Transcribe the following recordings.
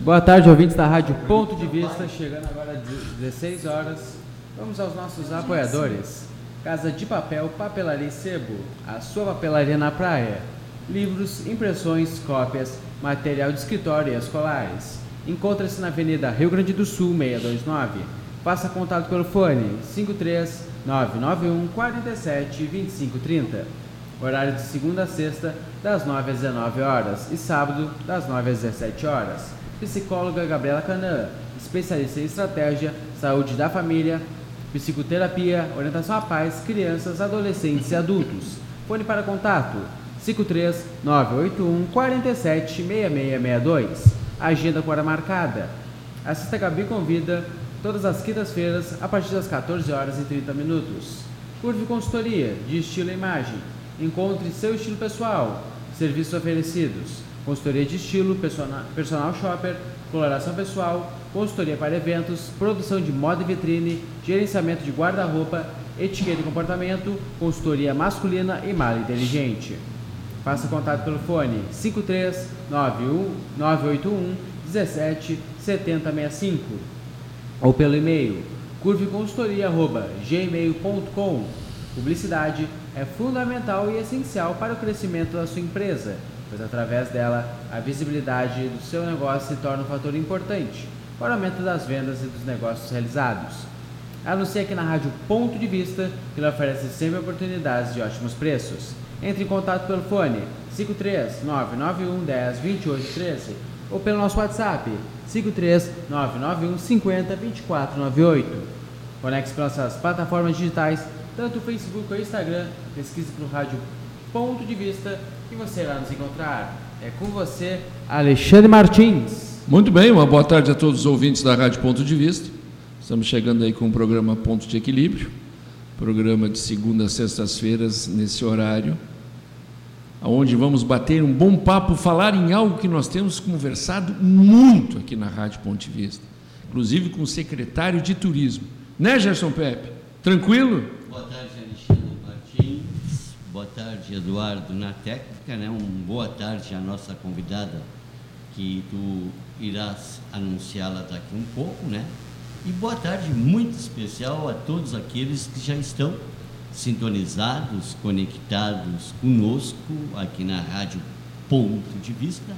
Boa tarde, ouvintes da Rádio Ponto de Vista, chegando agora às 16 horas. Vamos aos nossos apoiadores. Casa de Papel, Papelaria e Sebo, a sua papelaria na praia. Livros, impressões, cópias, material de escritório e escolares. Encontra-se na Avenida Rio Grande do Sul, 629. Faça contato pelo fone 53 991 47 2530. Horário de segunda a sexta, das 9 às 19 horas e sábado, das 9 às 17 horas. Psicóloga Gabriela Canã, especialista em estratégia, saúde da família, psicoterapia, orientação à pais, crianças, adolescentes e adultos. Fone para contato 53 981 47 6662. Agenda com hora marcada. A Sexta Gabi convida todas as quintas-feiras a partir das 14 horas e 30 minutos. Curve Consultoria de Estilo e Imagem. Encontre seu estilo pessoal. Serviços oferecidos: consultoria de estilo, personal, personal shopper, coloração pessoal, consultoria para eventos, produção de moda e vitrine, gerenciamento de guarda-roupa, etiqueta e comportamento, consultoria masculina e mala inteligente. Faça contato pelo fone 53 981 17 7065 ou pelo e-mail curveconsultoria.gmail.com. Publicidade é fundamental e essencial para o crescimento da sua empresa, pois através dela a visibilidade do seu negócio se torna um fator importante para o aumento das vendas e dos negócios realizados. Anuncie aqui na Rádio Ponto de Vista, que lhe oferece sempre oportunidades de ótimos preços. Entre em contato pelo fone 53 991 10 28 13 ou pelo nosso WhatsApp 53 991 50 24 98. Conecte-se pelas nossas plataformas digitais, tanto o Facebook ou o Instagram. Pesquise pelo Rádio Ponto de Vista e você irá nos encontrar. É com você, Alexandre Martins. Muito bem, uma boa tarde a todos os ouvintes da Rádio Ponto de Vista. Estamos chegando aí com o programa Ponto de Equilíbrio, programa de segunda a sextas-feiras nesse horário, onde vamos bater um bom papo, falar em algo que nós temos conversado muito aqui na Rádio Ponto de Vista, inclusive com o secretário de Turismo. Né, Gerson Pepe? Tranquilo? Boa tarde. Boa tarde, Eduardo, na técnica, né? Um boa tarde à nossa convidada, que tu irás anunciá-la daqui um pouco, né? E boa tarde muito especial a todos aqueles que já estão sintonizados, conectados conosco aqui na Rádio Ponto de Vista,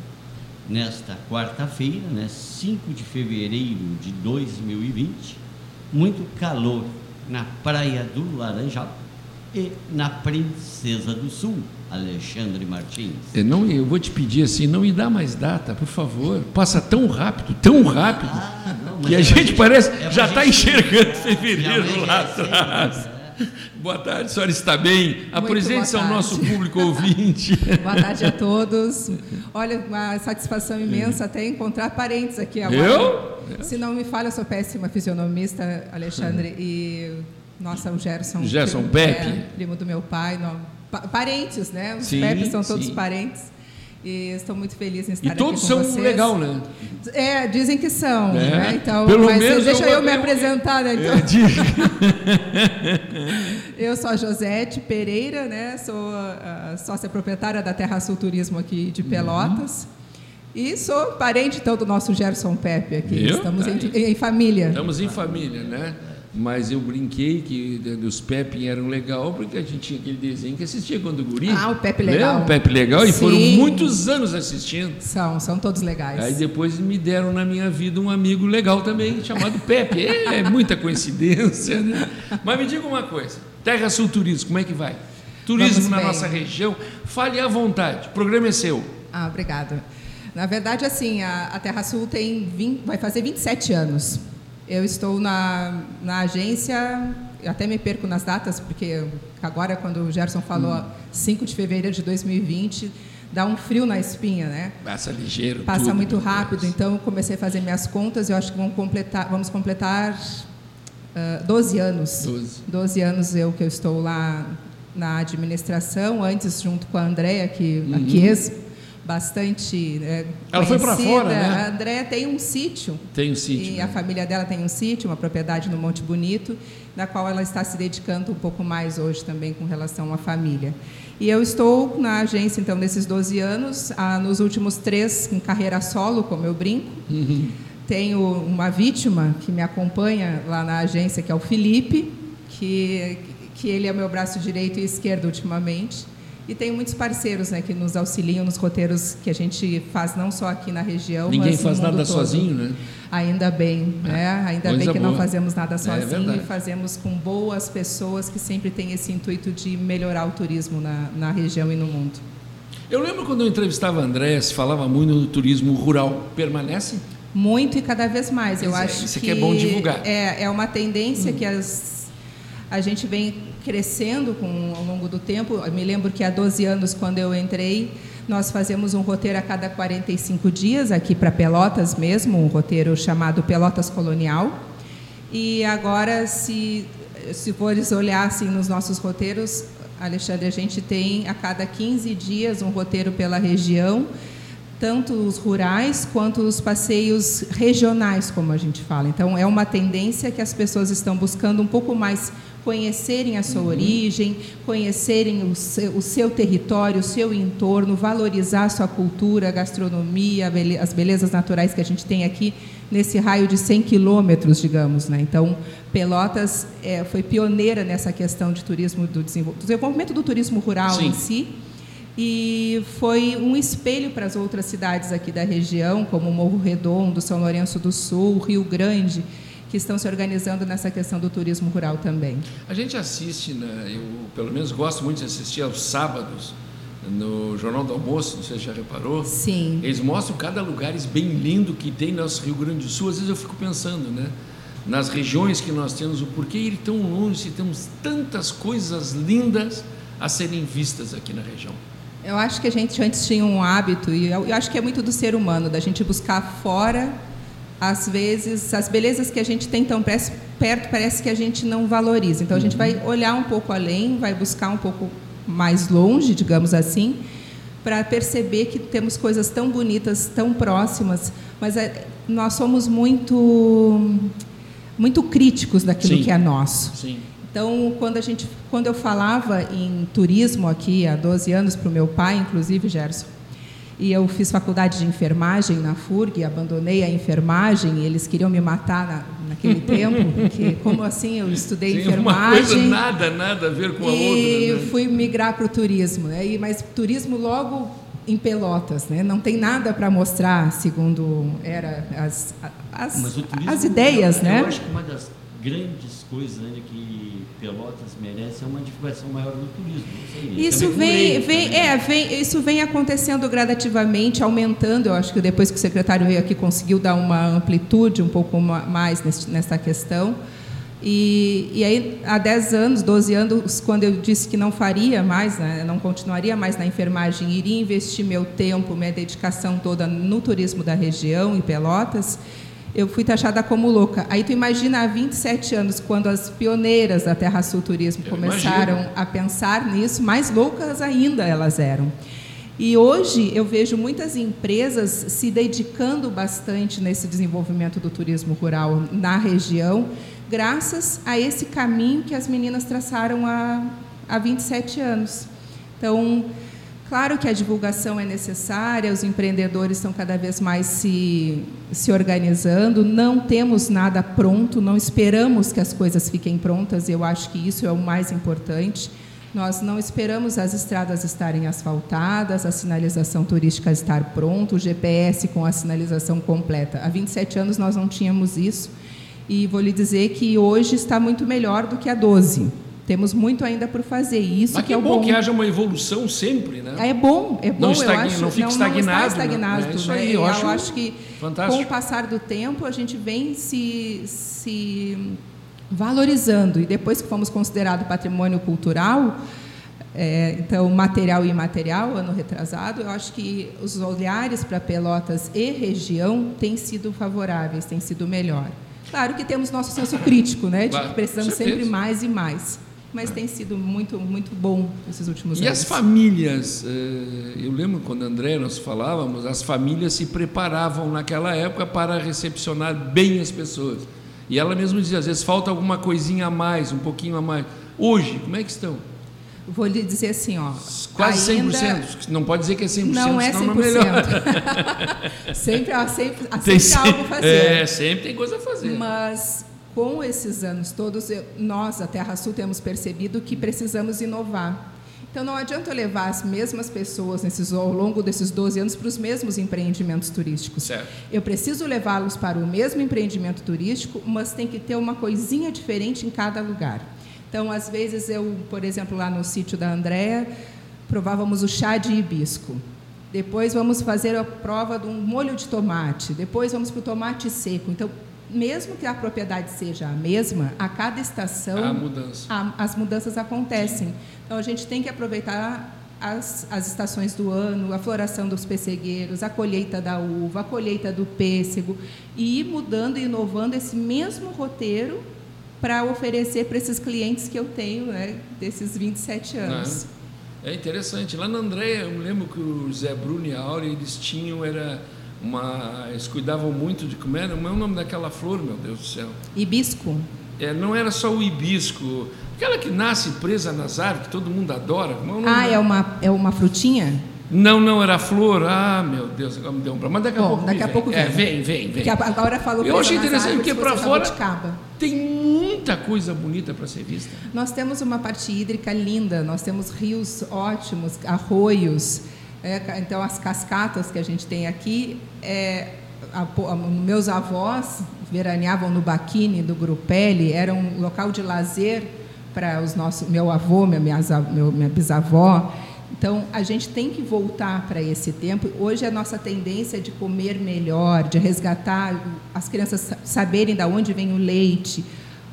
nesta quarta-feira, né, 5 de fevereiro de 2020, muito calor na Praia do Laranjal e na Princesa do Sul, Alexandre Martins. Eu, não, eu vou te pedir assim, não me dá mais data, por favor. Passa tão rápido, tão rápido, Ah, não, mas que a é pra gente parece, é já está gente- enxergando fevereiro lá envelhece, atrás. né? Boa tarde, a senhora está bem? Apresente-se ao nosso público ouvinte. Boa tarde a todos. Olha, uma satisfação imensa até encontrar parentes aqui agora. Eu? Se não me falha, eu sou péssima fisionomista, Alexandre, e nossa, o Gerson. Gerson primo- Pepe. é, primo do meu pai, não, pa- parentes, né? Os Sim, Pepes são todos sim. parentes. E estou muito feliz em estar E aqui todos com são vocês. legal, né? É, dizem que são, É, né? Então, pelo mas menos deixa eu- eu, me eu- apresentar, né? Então, É, diga. Eu sou a Josete Pereira, né? Sou a sócia proprietária da Terra Sul Turismo aqui Uhum. de Pelotas. E sou parente então do nosso Gerson Pepe aqui. Viu? Estamos em, em família. Estamos em família, né? Mas eu brinquei que os Pepe eram legal porque a gente tinha aquele desenho que assistia quando guri. Ah, o Pepe? Legal. O Pepe Legal, e Sim. foram muitos anos assistindo. São, são todos legais. Aí depois me deram na minha vida um amigo legal também, chamado Pepe. É, é muita coincidência, né? Mas me diga uma coisa: Terra Sul Turismo, como é que vai? Turismo Vamos na bem. nossa região, fale à vontade, o programa é seu. Ah, obrigada. Na verdade, assim, a, a Terra Sul tem 20, vai fazer 27 anos. Eu estou na, na agência, até me perco nas datas, porque agora, quando o Gerson falou, Hum. 5 de fevereiro de 2020, dá um frio na espinha, né? Passa ligeiro. Passa tudo, muito rápido, Deus. então eu comecei a fazer minhas contas, eu acho que vamos completar, vamos completar ah, 12 anos. Doze. 12 anos eu que eu estou lá na administração, antes junto com a Andréia, que a Chies, bastante é, Ela foi para fora, né? A Andréa tem um sítio. Tem um sítio. E né? a família dela tem um sítio, uma propriedade no Monte Bonito, na qual ela está se dedicando um pouco mais hoje também com relação à família. E eu estou na agência, então, nesses 12 anos, ah, nos últimos três em carreira solo, como eu brinco. Uhum. Tenho uma vítima que me acompanha lá na agência, que é o Felipe, que, que ele é meu braço direito e esquerdo ultimamente. E tenho muitos parceiros né, que nos auxiliam nos roteiros que a gente faz não só aqui na região, Ninguém mas no faz nada todo. sozinho, né? Ainda bem, né? Ainda coisa bem que não boa. fazemos nada É sozinho verdade. e fazemos com boas pessoas que sempre têm esse intuito de melhorar o turismo na, na região e no mundo. Eu lembro quando eu entrevistava a André, se falava muito do turismo rural. Permanece? Muito e cada vez mais. Eu Pois é, acho isso que que é bom divulgar. É, é uma tendência que as, a gente vem crescendo com, ao longo do tempo. Eu me lembro que há 12 anos, quando eu entrei, nós fazemos um roteiro a cada 45 dias, aqui para Pelotas mesmo, um roteiro chamado Pelotas Colonial. E agora, se, se fores olhar assim, nos nossos roteiros, Alexandre, a gente tem a cada 15 dias um roteiro pela região, tanto os rurais quanto os passeios regionais, como a gente fala. Então, é uma tendência que as pessoas estão buscando um pouco mais conhecerem a sua origem, conhecerem o seu, o seu território, o seu entorno, valorizar a sua cultura, a gastronomia, as belezas naturais que a gente tem aqui nesse raio de 100 quilômetros, digamos. Né? Então, Pelotas eh, foi pioneira nessa questão de turismo, do desenvolvimento do turismo rural Sim. em si e foi um espelho para as outras cidades aqui da região, como Morro Redondo, São Lourenço do Sul, Rio Grande, que estão se organizando nessa questão do turismo rural também. A gente assiste, né, eu pelo menos gosto muito de assistir aos sábados no Jornal do Almoço, não sei se já reparou. Sim. Eles mostram cada lugar bem lindo que tem nosso Rio Grande do Sul. Às vezes eu fico pensando, né? Nas regiões que nós temos, o porquê ir tão longe se temos tantas coisas lindas a serem vistas aqui na região. Eu acho que a gente antes tinha um hábito, e eu, eu acho que é muito do ser humano, da gente buscar fora, às vezes, as belezas que a gente tem tão perto, parece que a gente não valoriza. Então, a gente vai olhar um pouco além, vai buscar um pouco mais longe, digamos assim, para perceber que temos coisas tão bonitas, tão próximas, mas é, nós somos muito, muito críticos daquilo Sim. que é nosso. Sim. Então, quando, a gente, quando eu falava em turismo aqui há 12 anos para o meu pai, inclusive, Gerson, e eu fiz faculdade de enfermagem na FURG, abandonei a enfermagem, e eles queriam me matar na, naquele tempo, porque como assim eu estudei Sim, uma coisa enfermagem nada, nada a ver com a e outra. Né? fui migrar para o turismo, né? E, mas turismo logo em Pelotas, né? Não tem nada para mostrar, segundo era as, as, as ideias, eu, né? Eu acho que uma das grandes coisas né, que Pelotas merece é uma divulgação maior do turismo. Sei, Isso vem, vem, também. é, vem, isso vem acontecendo gradativamente, aumentando. Eu acho que depois que o secretário veio aqui conseguiu dar uma amplitude um pouco ma- mais nessa questão. E, e aí, há 10 anos, 12 anos, quando eu disse que não faria mais, né, não continuaria mais na enfermagem, iria investir meu tempo, minha dedicação toda no turismo da região, em Pelotas, eu fui taxada como louca. Aí tu imagina há 27 anos, quando as pioneiras da Terra Sul Turismo Eu começaram imagino. a pensar nisso, mais loucas ainda elas eram. E hoje eu vejo muitas empresas se dedicando bastante nesse desenvolvimento do turismo rural na região, graças a esse caminho que as meninas traçaram há, há 27 anos. Então, claro que a divulgação é necessária, os empreendedores estão cada vez mais se, se organizando, não temos nada pronto, não esperamos que as coisas fiquem prontas, eu acho que isso é o mais importante. Nós não esperamos as estradas estarem asfaltadas, a sinalização turística estar pronta, o GPS com a sinalização completa. Há 27 anos nós não tínhamos isso e vou lhe dizer que hoje está muito melhor do que há 12. Temos muito ainda por fazer. Isso Mas que que é bom bom. que haja uma evolução sempre, né? É bom, é bom, Não eu estagna- acho. não fica Não estagnado, está né? estagnado. É isso né? aí, eu E acho que fantástico. com o passar do tempo a gente vem se, se valorizando. E depois que fomos considerados patrimônio cultural, é, então material e imaterial, ano retrasado, eu acho que os olhares para Pelotas e região têm sido favoráveis, têm sido melhor. Claro que temos nosso senso crítico, né? De Claro, que precisamos sempre mais e mais. Mas tem sido muito, muito bom esses últimos E anos. as famílias, eh, eu lembro quando André nós falávamos, as famílias se preparavam naquela época para recepcionar bem as pessoas. E ela mesma dizia, às vezes falta alguma coisinha a mais, um pouquinho a mais. Hoje, como é que estão? Vou lhe dizer assim, ó. Quase ainda 100%. Não pode dizer que é 100%, Não é senão não melhora. 100%. sempre há sempre, há Tem sempre algo a fazer. É, sempre tem coisa a fazer. Mas com esses anos todos, eu- nós, a Terra Sul, temos percebido que precisamos inovar. Então não adianta eu levar as mesmas pessoas nesses, ao longo desses 12 anos para os mesmos empreendimentos turísticos. Certo. Eu preciso levá-los para o mesmo empreendimento turístico, mas tem que ter uma coisinha diferente em cada lugar. Então, às vezes, eu, por exemplo, lá no sítio da Andréa, provávamos o chá de hibisco. Depois vamos fazer a prova de um molho de tomate. Depois vamos para o tomate seco. Então, mesmo que a propriedade seja a mesma, a cada estação mudança. a- as mudanças acontecem. Então a gente tem que aproveitar as, as estações do ano, a floração dos pessegueiros, a colheita da uva, a colheita do pêssego, e ir mudando e inovando esse mesmo roteiro para oferecer para esses clientes que eu tenho né, desses 27 anos. É interessante. Lá na Andréia, eu me lembro que o Zé Bruno e a Áurea, eles tinham, era uma. Eles cuidavam muito de como era. Como é o nome daquela flor, meu Deus do céu? Hibisco? É, não era só o hibisco, aquela que nasce presa nas árvores, que todo mundo adora. Como é Ah, é uma, é uma frutinha? Não, não, era flor. Ah, meu Deus, agora me deu um problema. Mas daqui a Bom, pouco. daqui me a pouco É, vem. vem, vem, vem. Que agora falou Eu achei interessante, porque fosse fora-. Tem muita coisa bonita para ser vista. Nós temos uma parte hídrica linda, nós temos rios ótimos, arroios, é, então as cascatas que a gente tem aqui, é, a, a- meus avós veraneavam no Baquini do Grupelli, era um local de lazer para os nossos, meu avô, minha, minha, minha bisavó. Então a gente tem que voltar para esse tempo. Hoje a nossa tendência é de comer melhor, de resgatar as crianças sa- saberem de onde vem o leite,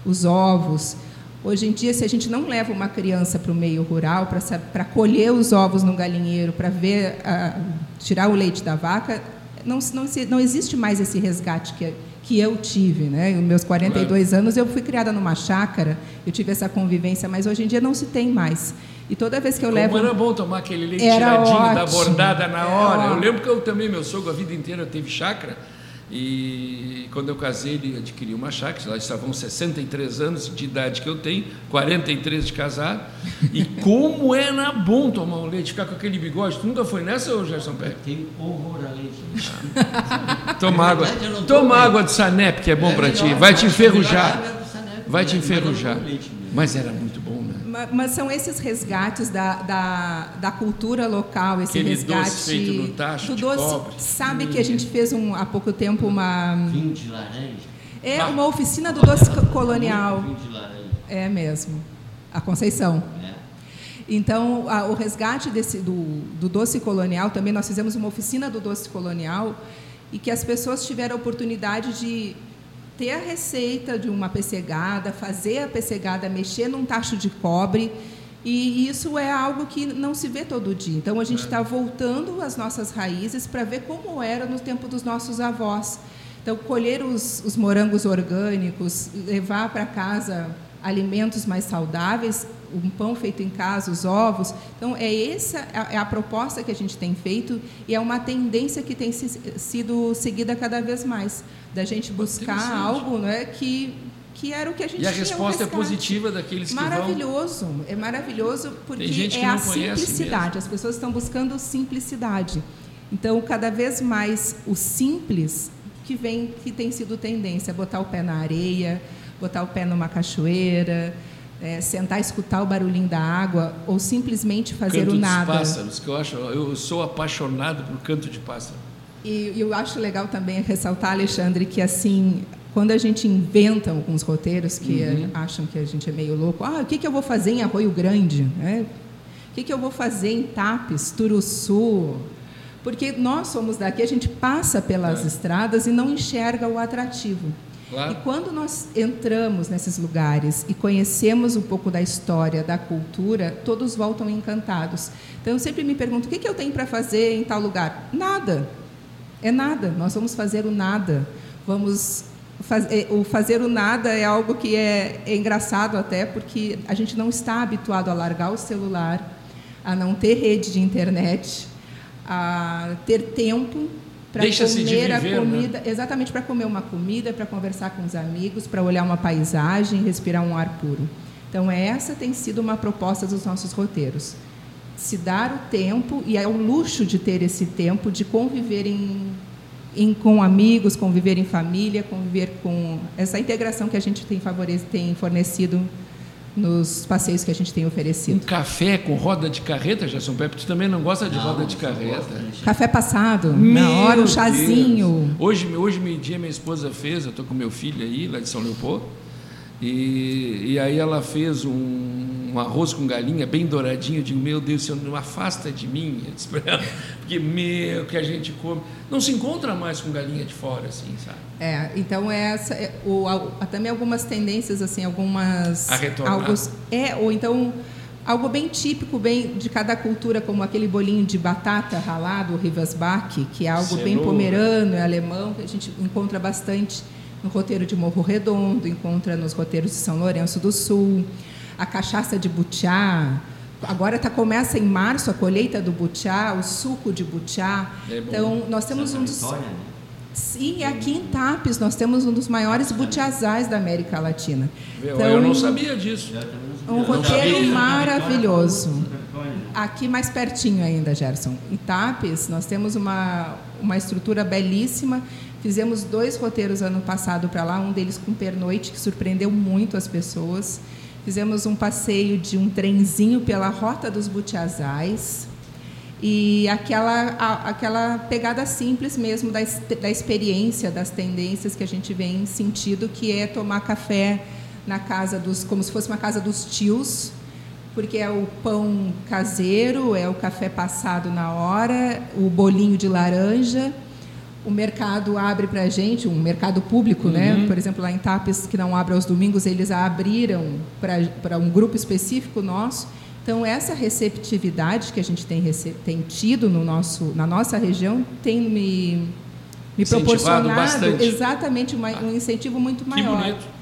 os ovos. Hoje em dia, se a gente não leva uma criança para o meio rural para colher os ovos no galinheiro, para ver ah, tirar o leite da vaca, não, não, não existe mais esse resgate que, que eu tive. Né? Em meus 42 anos, eu fui criada numa chácara, eu tive essa convivência, mas hoje em dia não se tem mais. E toda vez que eu Como levo. era bom tomar aquele leite Era tiradinho da ótimo. bordada na Era hora. Eu ótimo. lembro que eu também, meu sogro, a vida inteira teve chácara. E quando eu casei, ele adquiriu uma chácara. Lá estavam 63 anos de idade que eu tenho, 43 de casado. E como era bom tomar um leite, ficar com aquele bigode. Tu nunca foi nessa, ô Gerson Pérez? Tem horror a leite. Toma água. Toma água de Sanep, que é bom É para ti. Vai te enferrujar. Vai te enferrujar. Mas era muito bom, Mas são esses resgates da, da, da cultura local, esse Aquele resgate doce feito no tacho do de doce. cobre. Sabe que a gente fez um, há pouco tempo uma Vinho de laranja. é Ah. uma oficina do doce co- colonial. Vinho de laranja. É mesmo. A Conceição. né? Então, a- o resgate desse, do, do doce colonial, também nós fizemos uma oficina do doce colonial e que as pessoas tiveram a oportunidade de ter a receita de uma pessegada, fazer a pessegada, mexer num tacho de cobre. E isso é algo que não se vê todo dia. Então, a gente está voltando às nossas raízes para ver como era no tempo dos nossos avós. Então, colher os, os morangos orgânicos, levar para casa alimentos mais saudáveis, um pão feito em casa, os ovos. Então, é essa a- é a proposta que a gente tem feito e é uma tendência que tem sido seguida cada vez mais, da gente buscar algo não é, que, que era o que a gente E a resposta é positiva daqueles que vão. Maravilhoso, é maravilhoso porque é a simplicidade. As pessoas estão buscando simplicidade. Então, cada vez mais o simples que vem, que tem sido tendência, botar o pé na areia, botar o pé numa cachoeira, é, sentar, escutar o barulhinho da água, ou simplesmente fazer canto o dos nada. pássaros, que eu acho, eu sou apaixonado por canto de pássaro. E e eu acho legal também ressaltar, Alexandre, que assim, quando a gente inventa alguns roteiros que Uhum. acham que a gente é meio louco, ah, o que, que eu vou fazer em Arroio Grande? né? O que, que eu vou fazer em Tapes, Turuçu? Porque nós somos daqui, a gente passa pelas É. estradas e não enxerga o atrativo. Claro. E quando nós entramos nesses lugares e conhecemos um pouco da história, da cultura, todos voltam encantados. Então eu sempre me pergunto: o que, que eu tenho para fazer em tal lugar? Nada. É nada. Nós vamos fazer o nada. Vamos é, o fazer o nada é algo que é, é engraçado até, porque a gente não está habituado a largar o celular, a não ter rede de internet, a ter tempo para comer a né? comida, exatamente para comer uma comida, para conversar com os amigos, para olhar uma paisagem, respirar um ar puro. Então essa tem sido uma proposta dos nossos roteiros. Se dar o tempo e é o luxo de ter esse tempo de conviver em, em- com amigos, conviver em família, conviver com essa integração que a gente tem favorecido, tem fornecido nos passeios que a gente tem Um oferecido. café com roda de carreta, Gerson Pepe, tu também não gosta de roda de carreta? Café passado, na Meu hora, um Deus. chazinho. Hoje, hoje meio-dia, minha esposa fez, eu estou com meu filho aí, lá de São Leopoldo, e, e aí ela fez um, um arroz com galinha bem douradinho. Eu digo, meu Deus, Senhor, não afasta de mim. Eu disse pra ela, porque, meu, que a gente come. Não se encontra mais com galinha de fora, assim, sabe? É, então essa é, o, há também algumas tendências assim, algumas A retornar. algos- é ou então algo bem típico bem de cada cultura, como aquele bolinho de batata ralado, o Rivasbach, que é algo bem Cenoura. pomerano, é alemão, que a gente encontra bastante no roteiro de Morro Redondo, encontra nos roteiros de São Lourenço do Sul, a cachaça de butiá. Agora tá, começa em março a colheita do butiá, o suco de butiá. É então, nós temos Santa um dos Vitória, né? Sim, aqui em Tapes nós temos um dos maiores butiazais da América Latina. Eu- Então, eu não sabia disso. Um roteiro maravilhoso. Né? Aqui mais pertinho ainda, Gerson. Em Tapes, nós temos uma, uma estrutura belíssima. Fizemos dois roteiros ano passado para lá, um deles com pernoite, que surpreendeu muito as pessoas. Fizemos um passeio de um trenzinho pela Rota dos Butiazais. E aquela, aquela pegada simples mesmo da, da experiência, das tendências que a gente vem sentido, que é tomar café na casa dos, como se fosse uma casa dos tios, porque é o pão caseiro, é o café passado na hora, o bolinho de laranja. O mercado abre para a gente, um mercado público, né? Por exemplo, lá em Tapes, que não abre aos domingos, eles abriram para um grupo específico nosso. Então, essa receptividade que a gente tem, tem tido no nosso, na nossa região tem me, me proporcionado bastante. exatamente uma- um incentivo muito Que maior. bonito.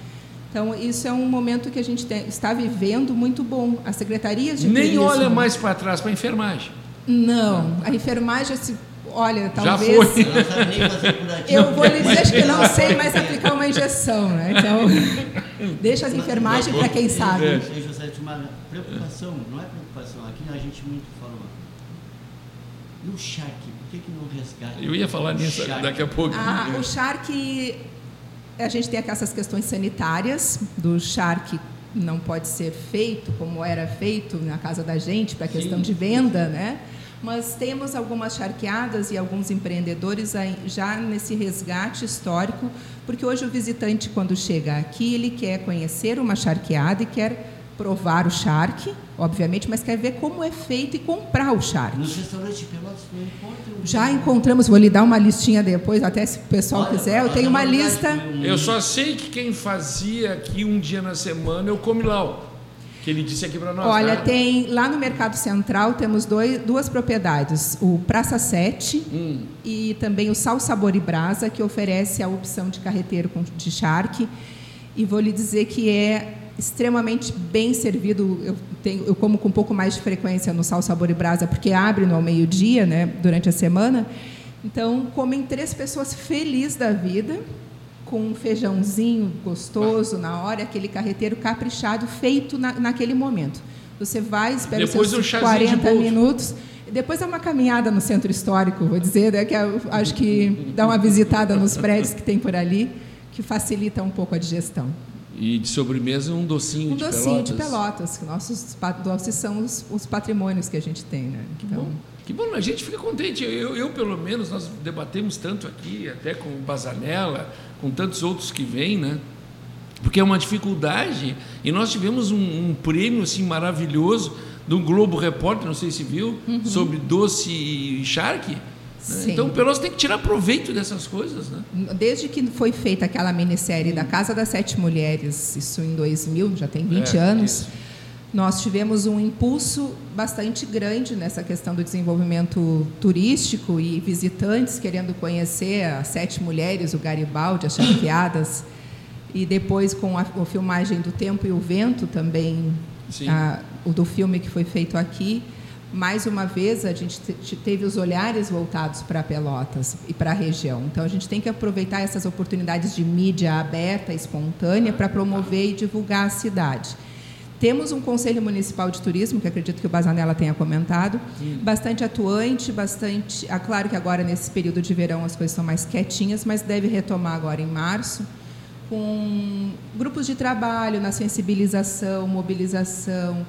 Então, isso é um momento que a gente tem- está vivendo muito bom. As secretarias de Nem turismo- olha mais para trás para a enfermagem. Não, a enfermagem, se, olha, Já talvez... foi. Eu vou lhe dizer que não sei mais aplicar uma injeção, né? Então, deixa as enfermagens para quem sabe. É. José, tinha uma preocupação, não é preocupação, aqui a gente muito fala. No Shark, por que, que não resgata? Eu ia falar nisso Shark? daqui a pouco. Ah, o Shark, a gente tem essas questões sanitárias do Shark não pode ser feito como era feito na casa da gente para questão de venda, né? Mas temos algumas charqueadas e alguns empreendedores aí já nesse resgate histórico, porque hoje o visitante quando chega aqui ele quer conhecer uma charqueada e quer provar o charque, obviamente, mas quer ver como é feito e comprar o charque. Nos restaurantes de Pelotas não encontram. Já encontramos, vou lhe dar uma listinha depois, até se o pessoal Olha, quiser, eu tenho uma lista. Eu só sei que quem fazia aqui um dia na semana é o Comilau, que ele disse aqui para nós. Olha, né? tem lá no Mercado Central temos dois, duas propriedades, o Praça 7 Hum. e também o Sal Sabor e Brasa, que oferece a opção de carreteiro com- de charque. E vou lhe dizer que é extremamente bem servido. Eu, tenho, eu como com um pouco mais de frequência no Sal Sabor e Brasa, porque abre no ao meio-dia, né, durante a semana. Então, comem três pessoas felizes da vida, com um feijãozinho gostoso na hora, aquele carreteiro caprichado, feito na, naquele momento. Você vai, espera Depois seus um chazinho de 40 boldo. minutos. Depois é uma caminhada no centro histórico, vou dizer, né, que eu acho que dá uma visitada nos prédios que tem por ali, que facilita um pouco a digestão. E de sobremesa um docinho Um de docinho pelotas. de pelotas, que nossos doces são os, os patrimônios que a gente tem, né? Que Então, bom. Que bom, a gente fica contente. Eu, eu, pelo menos, nós debatemos tanto aqui, até com o Bazanella, com tantos outros que vêm, né? Porque é uma dificuldade. E nós tivemos um, um prêmio assim maravilhoso do Globo Repórter, não sei se viu, sobre doce e charque. Sim. Então, o Pelotas tem que tirar proveito dessas coisas, né? Desde que foi feita aquela minissérie da Casa das Sete Mulheres, isso em 2000, já tem 20 É, anos, nós tivemos um impulso bastante grande nessa questão do desenvolvimento turístico e visitantes querendo conhecer as Sete Mulheres, o Garibaldi, as Chapeadas, e depois com a, a, filmagem do Tempo e o Vento também, a, o do filme que foi feito aqui. Mais uma vez, a gente teve os olhares voltados para Pelotas e para a região. Então, a gente tem que aproveitar essas oportunidades de mídia aberta, espontânea, para promover e divulgar a cidade. Temos um Conselho Municipal de Turismo, que acredito que o Bazanella tenha comentado, Sim. bastante atuante, bastante. É claro que agora, nesse período de verão, as coisas estão mais quietinhas, mas deve retomar agora em março, com grupos de trabalho na sensibilização, mobilização,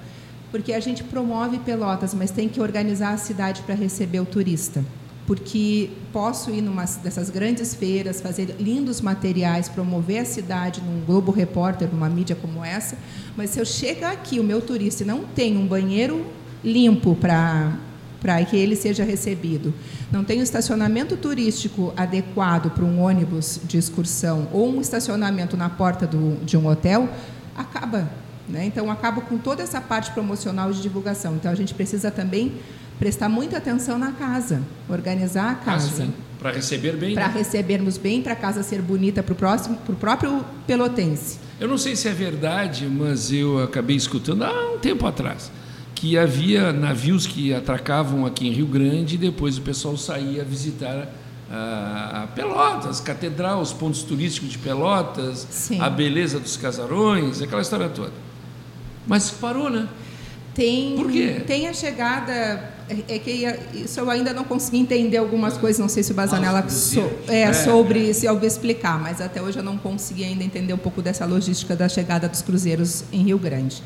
porque a gente promove Pelotas, mas tem que organizar a cidade para receber o turista porque posso ir numa dessas grandes feiras, fazer lindos materiais, promover a cidade num Globo Repórter, numa mídia como essa, mas se eu chego aqui, o meu turista, não tem um banheiro limpo para para que ele seja recebido. Não tem um estacionamento turístico adequado para um ônibus de excursão ou um estacionamento na porta do, de um hotel, acaba. Né? Então, acaba com toda essa parte promocional de divulgação. Então, a gente precisa também prestar muita atenção na casa, organizar a casa. para receber bem. Para né? recebermos bem, para a casa ser bonita para o próximo, para o próprio pelotense. Eu não sei se é verdade, mas eu acabei escutando há um tempo atrás que havia navios que atracavam aqui em Rio Grande e depois o pessoal saía visitar a, Pelotas, catedral, os pontos turísticos de Pelotas, Sim. a beleza dos casarões, aquela história toda. Mas parou, né? Tem, Por quê? Tem a chegada. É, é que isso eu ainda não consegui entender algumas coisas, não sei se o Bazanella ah, so, é, é, sobre se eu explicar, mas até hoje eu não consegui ainda entender um pouco dessa logística da chegada dos cruzeiros em Rio Grande.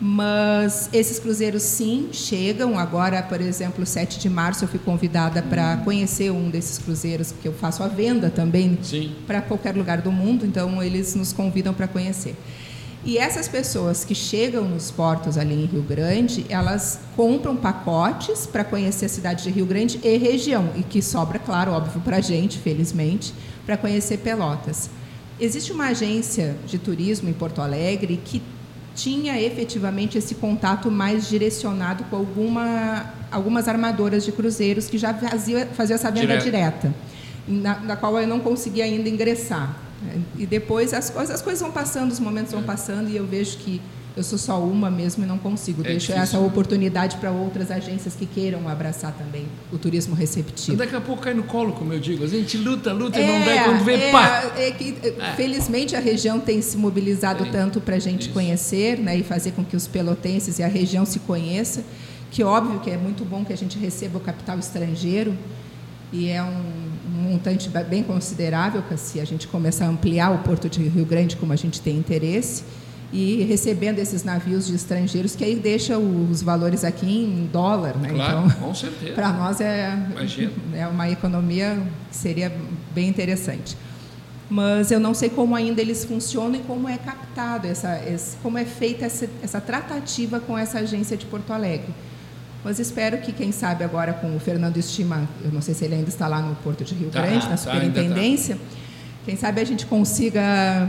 Mas esses cruzeiros sim chegam. Agora, por exemplo, 7 de março eu fui convidada para conhecer um desses cruzeiros, porque eu faço a venda também para qualquer lugar do mundo, então eles nos convidam para conhecer. E essas pessoas que chegam nos portos ali em Rio Grande, elas compram pacotes para conhecer a cidade de Rio Grande e região, e que sobra, claro, óbvio, para a gente, felizmente, para conhecer Pelotas. Existe uma agência de turismo em Porto Alegre que tinha efetivamente esse contato mais direcionado com alguma, algumas armadoras de cruzeiros que já faziam fazia essa venda Direto. direta, na, na qual eu não conseguia ainda ingressar. E depois as coisas, as coisas vão passando, os momentos vão é. passando e eu vejo que eu sou só uma mesmo e não consigo. É Deixo essa né? oportunidade para outras agências que queiram abraçar também o turismo receptivo. Daqui a pouco cai no colo, como eu digo. A gente luta, luta é, e não dá é, quando vem, é, pá! É que, é. Felizmente a região tem se mobilizado tanto para a gente Isso. conhecer né, e fazer com que os pelotenses e a região se conheçam, que óbvio que é muito bom que a gente receba o capital estrangeiro e é um montante bem considerável, se a gente começar a ampliar o Porto de Rio Grande como a gente tem interesse, e recebendo esses navios de estrangeiros, que aí deixa os valores aqui em dólar. Né? Claro, então, com certeza. Para nós é, é uma economia que seria bem interessante. Mas eu não sei como ainda eles funcionam e como é captado, essa, esse, como é feita essa, essa tratativa com essa agência de Porto Alegre. Mas espero que, quem sabe, agora com o Fernando Estima, eu não sei se ele ainda está lá no Porto de Rio tá, Grande, na tá, superintendência, tá, quem sabe a gente consiga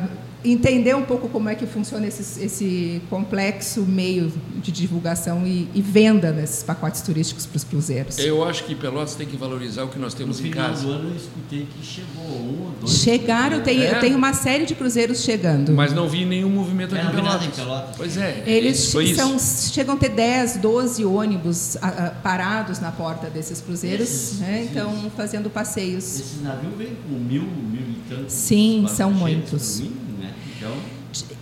entender um pouco como é que funciona esse, esse complexo meio de divulgação e, e venda desses pacotes turísticos para os cruzeiros. Eu acho que Pelotas tem que valorizar o que nós temos no em casa. No final do ano eu escutei que chegou um ou dois. Chegaram, tem, é. tem uma série de cruzeiros chegando. Mas não vi nenhum movimento aqui em Pelotas. em Pelotas. Pois é. Eles são, chegam a ter 10, 12 ônibus a, a, parados na porta desses cruzeiros, esses, né? então fazendo passeios. Esses navios vêm com mil, mil e tantos. Sim, são muitos. Então...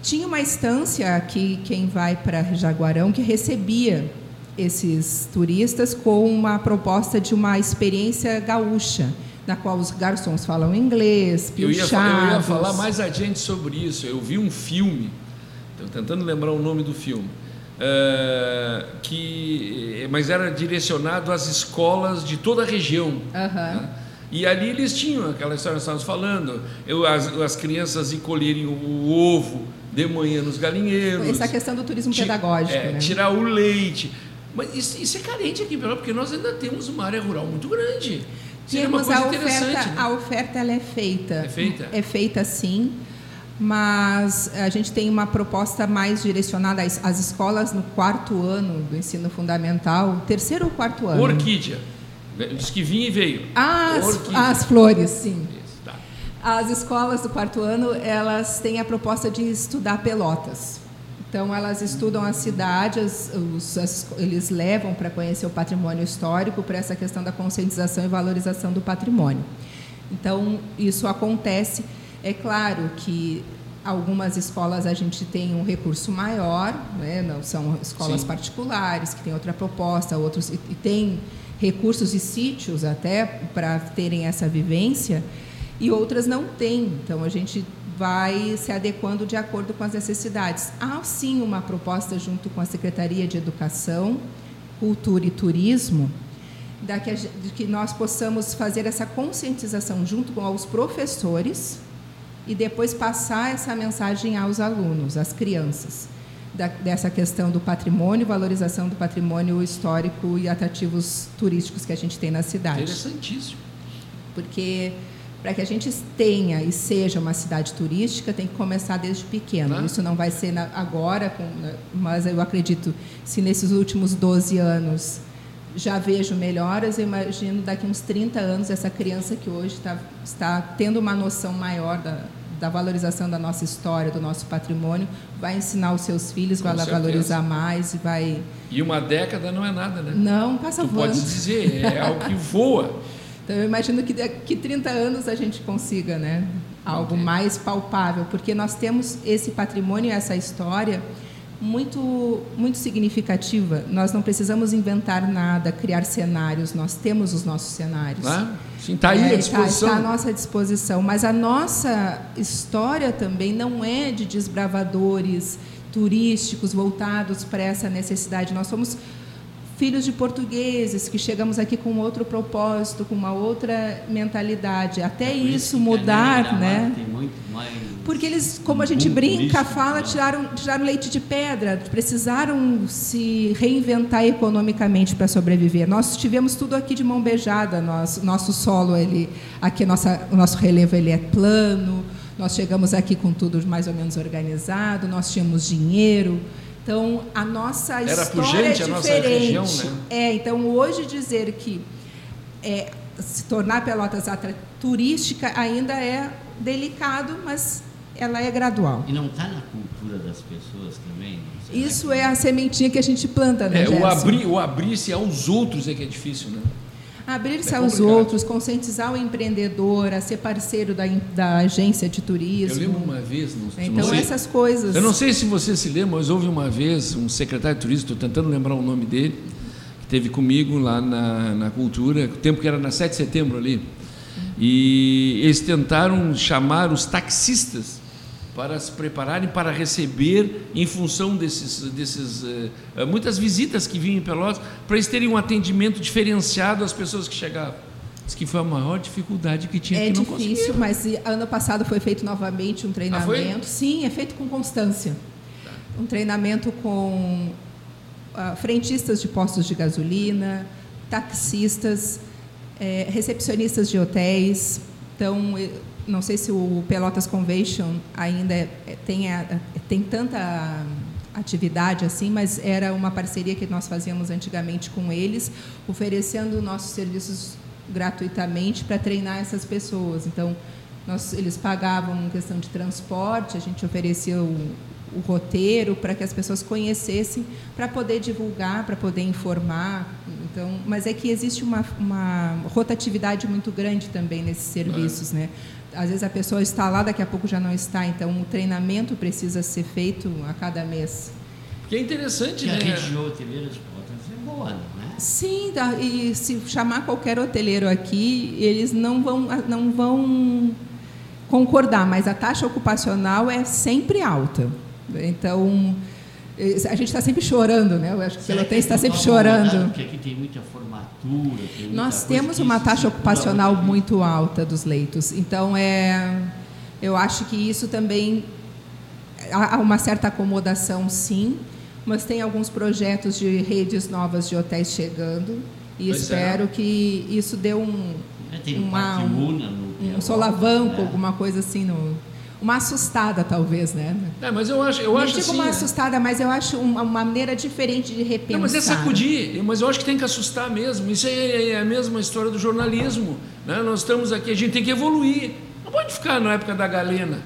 Tinha uma estância aqui, quem vai para Jaguarão, que recebia esses turistas com uma proposta de uma experiência gaúcha, na qual os garçons falam inglês, eu ia, eu ia falar mais adiante sobre isso. Eu vi um filme, estou tentando lembrar o nome do filme, uh, que, mas era direcionado às escolas de toda a região. Uhum. Né? E ali eles tinham aquela história que nós estávamos falando, eu, as, as crianças encolherem o, o ovo de manhã nos galinheiros. Essa questão do turismo pedagógico. É, né? Tirar o leite. Mas isso, isso é carente aqui, porque nós ainda temos uma área rural muito grande. Temos a oferta, né? a oferta ela é feita. É feita? É feita sim. mas a gente tem uma proposta mais direcionada às, às escolas no quarto ano do ensino fundamental, terceiro ou quarto ano. Orquídea. Diz que vinha e veio. As, as flores, sim. Isso, tá. As escolas do quarto ano, elas têm a proposta de estudar Pelotas. Então, elas estudam a cidade, as, os, as, eles levam para conhecer o patrimônio histórico, para essa questão da conscientização e valorização do patrimônio. Então, isso acontece. É claro que algumas escolas a gente tem um recurso maior, né? não são escolas Sim. particulares que têm outra proposta, outros e, e tem recursos e sítios até para terem essa vivência e outras não têm. Então a gente vai se adequando de acordo com as necessidades. Há sim uma proposta junto com a Secretaria de Educação, Cultura e Turismo da que, de que nós possamos fazer essa conscientização junto com os professores e depois passar essa mensagem aos alunos, às crianças, da, dessa questão do patrimônio, valorização do patrimônio histórico e atrativos turísticos que a gente tem na cidade. Interessantíssimo. Porque para que a gente tenha e seja uma cidade turística, tem que começar desde pequeno. Claro. Isso não vai ser na- agora, com- mas eu acredito, se nesses últimos 12 anos já vejo melhoras, eu imagino daqui uns 30 anos essa criança que hoje está, está tendo uma noção maior da, da valorização da nossa história, do nosso patrimônio, vai ensinar os seus filhos, Com vai certeza. valorizar mais e vai... E uma década não é nada, né? Não, passa tu voando. pode dizer, é algo que voa. Então, eu imagino que daqui 30 anos a gente consiga né, algo Ok. mais palpável, porque nós temos esse patrimônio, essa história muito, muito significativa. Nós não precisamos inventar nada, criar cenários, nós temos os nossos cenários. Né? Sim, está aí É, à tá- disposição. Está à nossa disposição. Mas a nossa história também não é de desbravadores turísticos voltados para essa necessidade. Nós somos filhos de portugueses que chegamos aqui com outro propósito, com uma outra mentalidade. Até É isso que mudar, né? Tem muito mais Porque eles, como a gente brinca, fala, né? tiraram, tiraram leite de pedra, precisaram se reinventar economicamente para sobreviver. Nós tivemos tudo aqui de mão beijada, nós, nosso solo, ele, aqui nossa, o nosso relevo ele é plano, nós chegamos aqui com tudo mais ou menos organizado, nós tínhamos dinheiro. Então, a nossa Era história pujante é a nossa diferente. região, né? É, então hoje dizer que é, se tornar Pelotas atra- turística ainda é delicado, mas ela é gradual. E não está na cultura das pessoas também? Isso é a sementinha que a gente planta, né, É, o abrir, o abrir-se aos outros é que é difícil, né? Abrir-se é aos complicado. outros, conscientizar o empreendedor, a ser parceiro da, da agência de Eu turismo. lembro uma vez, não, Então, não sei, essas coisas. eu não sei se você se lembra, mas houve uma vez um secretário de turismo, estou tentando lembrar o nome dele, que teve comigo lá na, na cultura, o tempo que era na 7 de setembro ali. E eles tentaram chamar os taxistas para se prepararem para receber em função desses, desses eh, eh, muitas visitas que vinham em Pelotas, para eles terem um atendimento diferenciado às pessoas que chegavam. Diz que foi a maior dificuldade que tinha É que não difícil, mas ano passado foi feito novamente um Ah, treinamento. Sim, é feito com constância. Um treinamento com ah, frentistas de postos de gasolina, taxistas, eh, recepcionistas de hotéis. Então, não sei se o Pelotas Convention ainda é- é- tem, a- tem tanta atividade assim, mas era uma parceria que nós fazíamos antigamente com eles, oferecendo nossos serviços gratuitamente para treinar essas pessoas. Então, nós, eles pagavam questão de transporte, a gente oferecia o, o roteiro para que as pessoas conhecessem, para poder divulgar, para poder informar. Então, mas é que existe uma, uma rotatividade muito grande também nesses serviços, né? Às vezes a pessoa está lá, daqui a pouco já não está. Então, o treinamento precisa ser feito a cada mês. Que é interessante, Que a né? rede hoteleira de Pelotas é boa, não é? Sim, dá- e se chamar qualquer hoteleiro aqui, eles não vão, não vão concordar, mas a taxa ocupacional é sempre alta. Então, a gente está sempre chorando, né? Eu acho que pelotense está eles sempre chorando. Porque aqui tem muita formatura. Tem muita Nós temos uma taxa ocupacional muito alta dos leitos. Então, é, eu acho que isso também há uma certa acomodação, sim, mas tem alguns projetos de redes novas de hotéis chegando e Pois é. espero que isso dê um, É, uma- um Pelotas, solavanco, né? alguma coisa assim no uma assustada, talvez, né? É, mas eu acho, eu Não acho digo assim. uma né? assustada, mas eu acho uma, uma maneira diferente de repensar. Não, mas é sacudir, mas eu acho que tem que assustar mesmo. Isso é, é a mesma história do jornalismo. Né? Nós estamos aqui, a gente tem que evoluir. Não pode ficar na época da galena.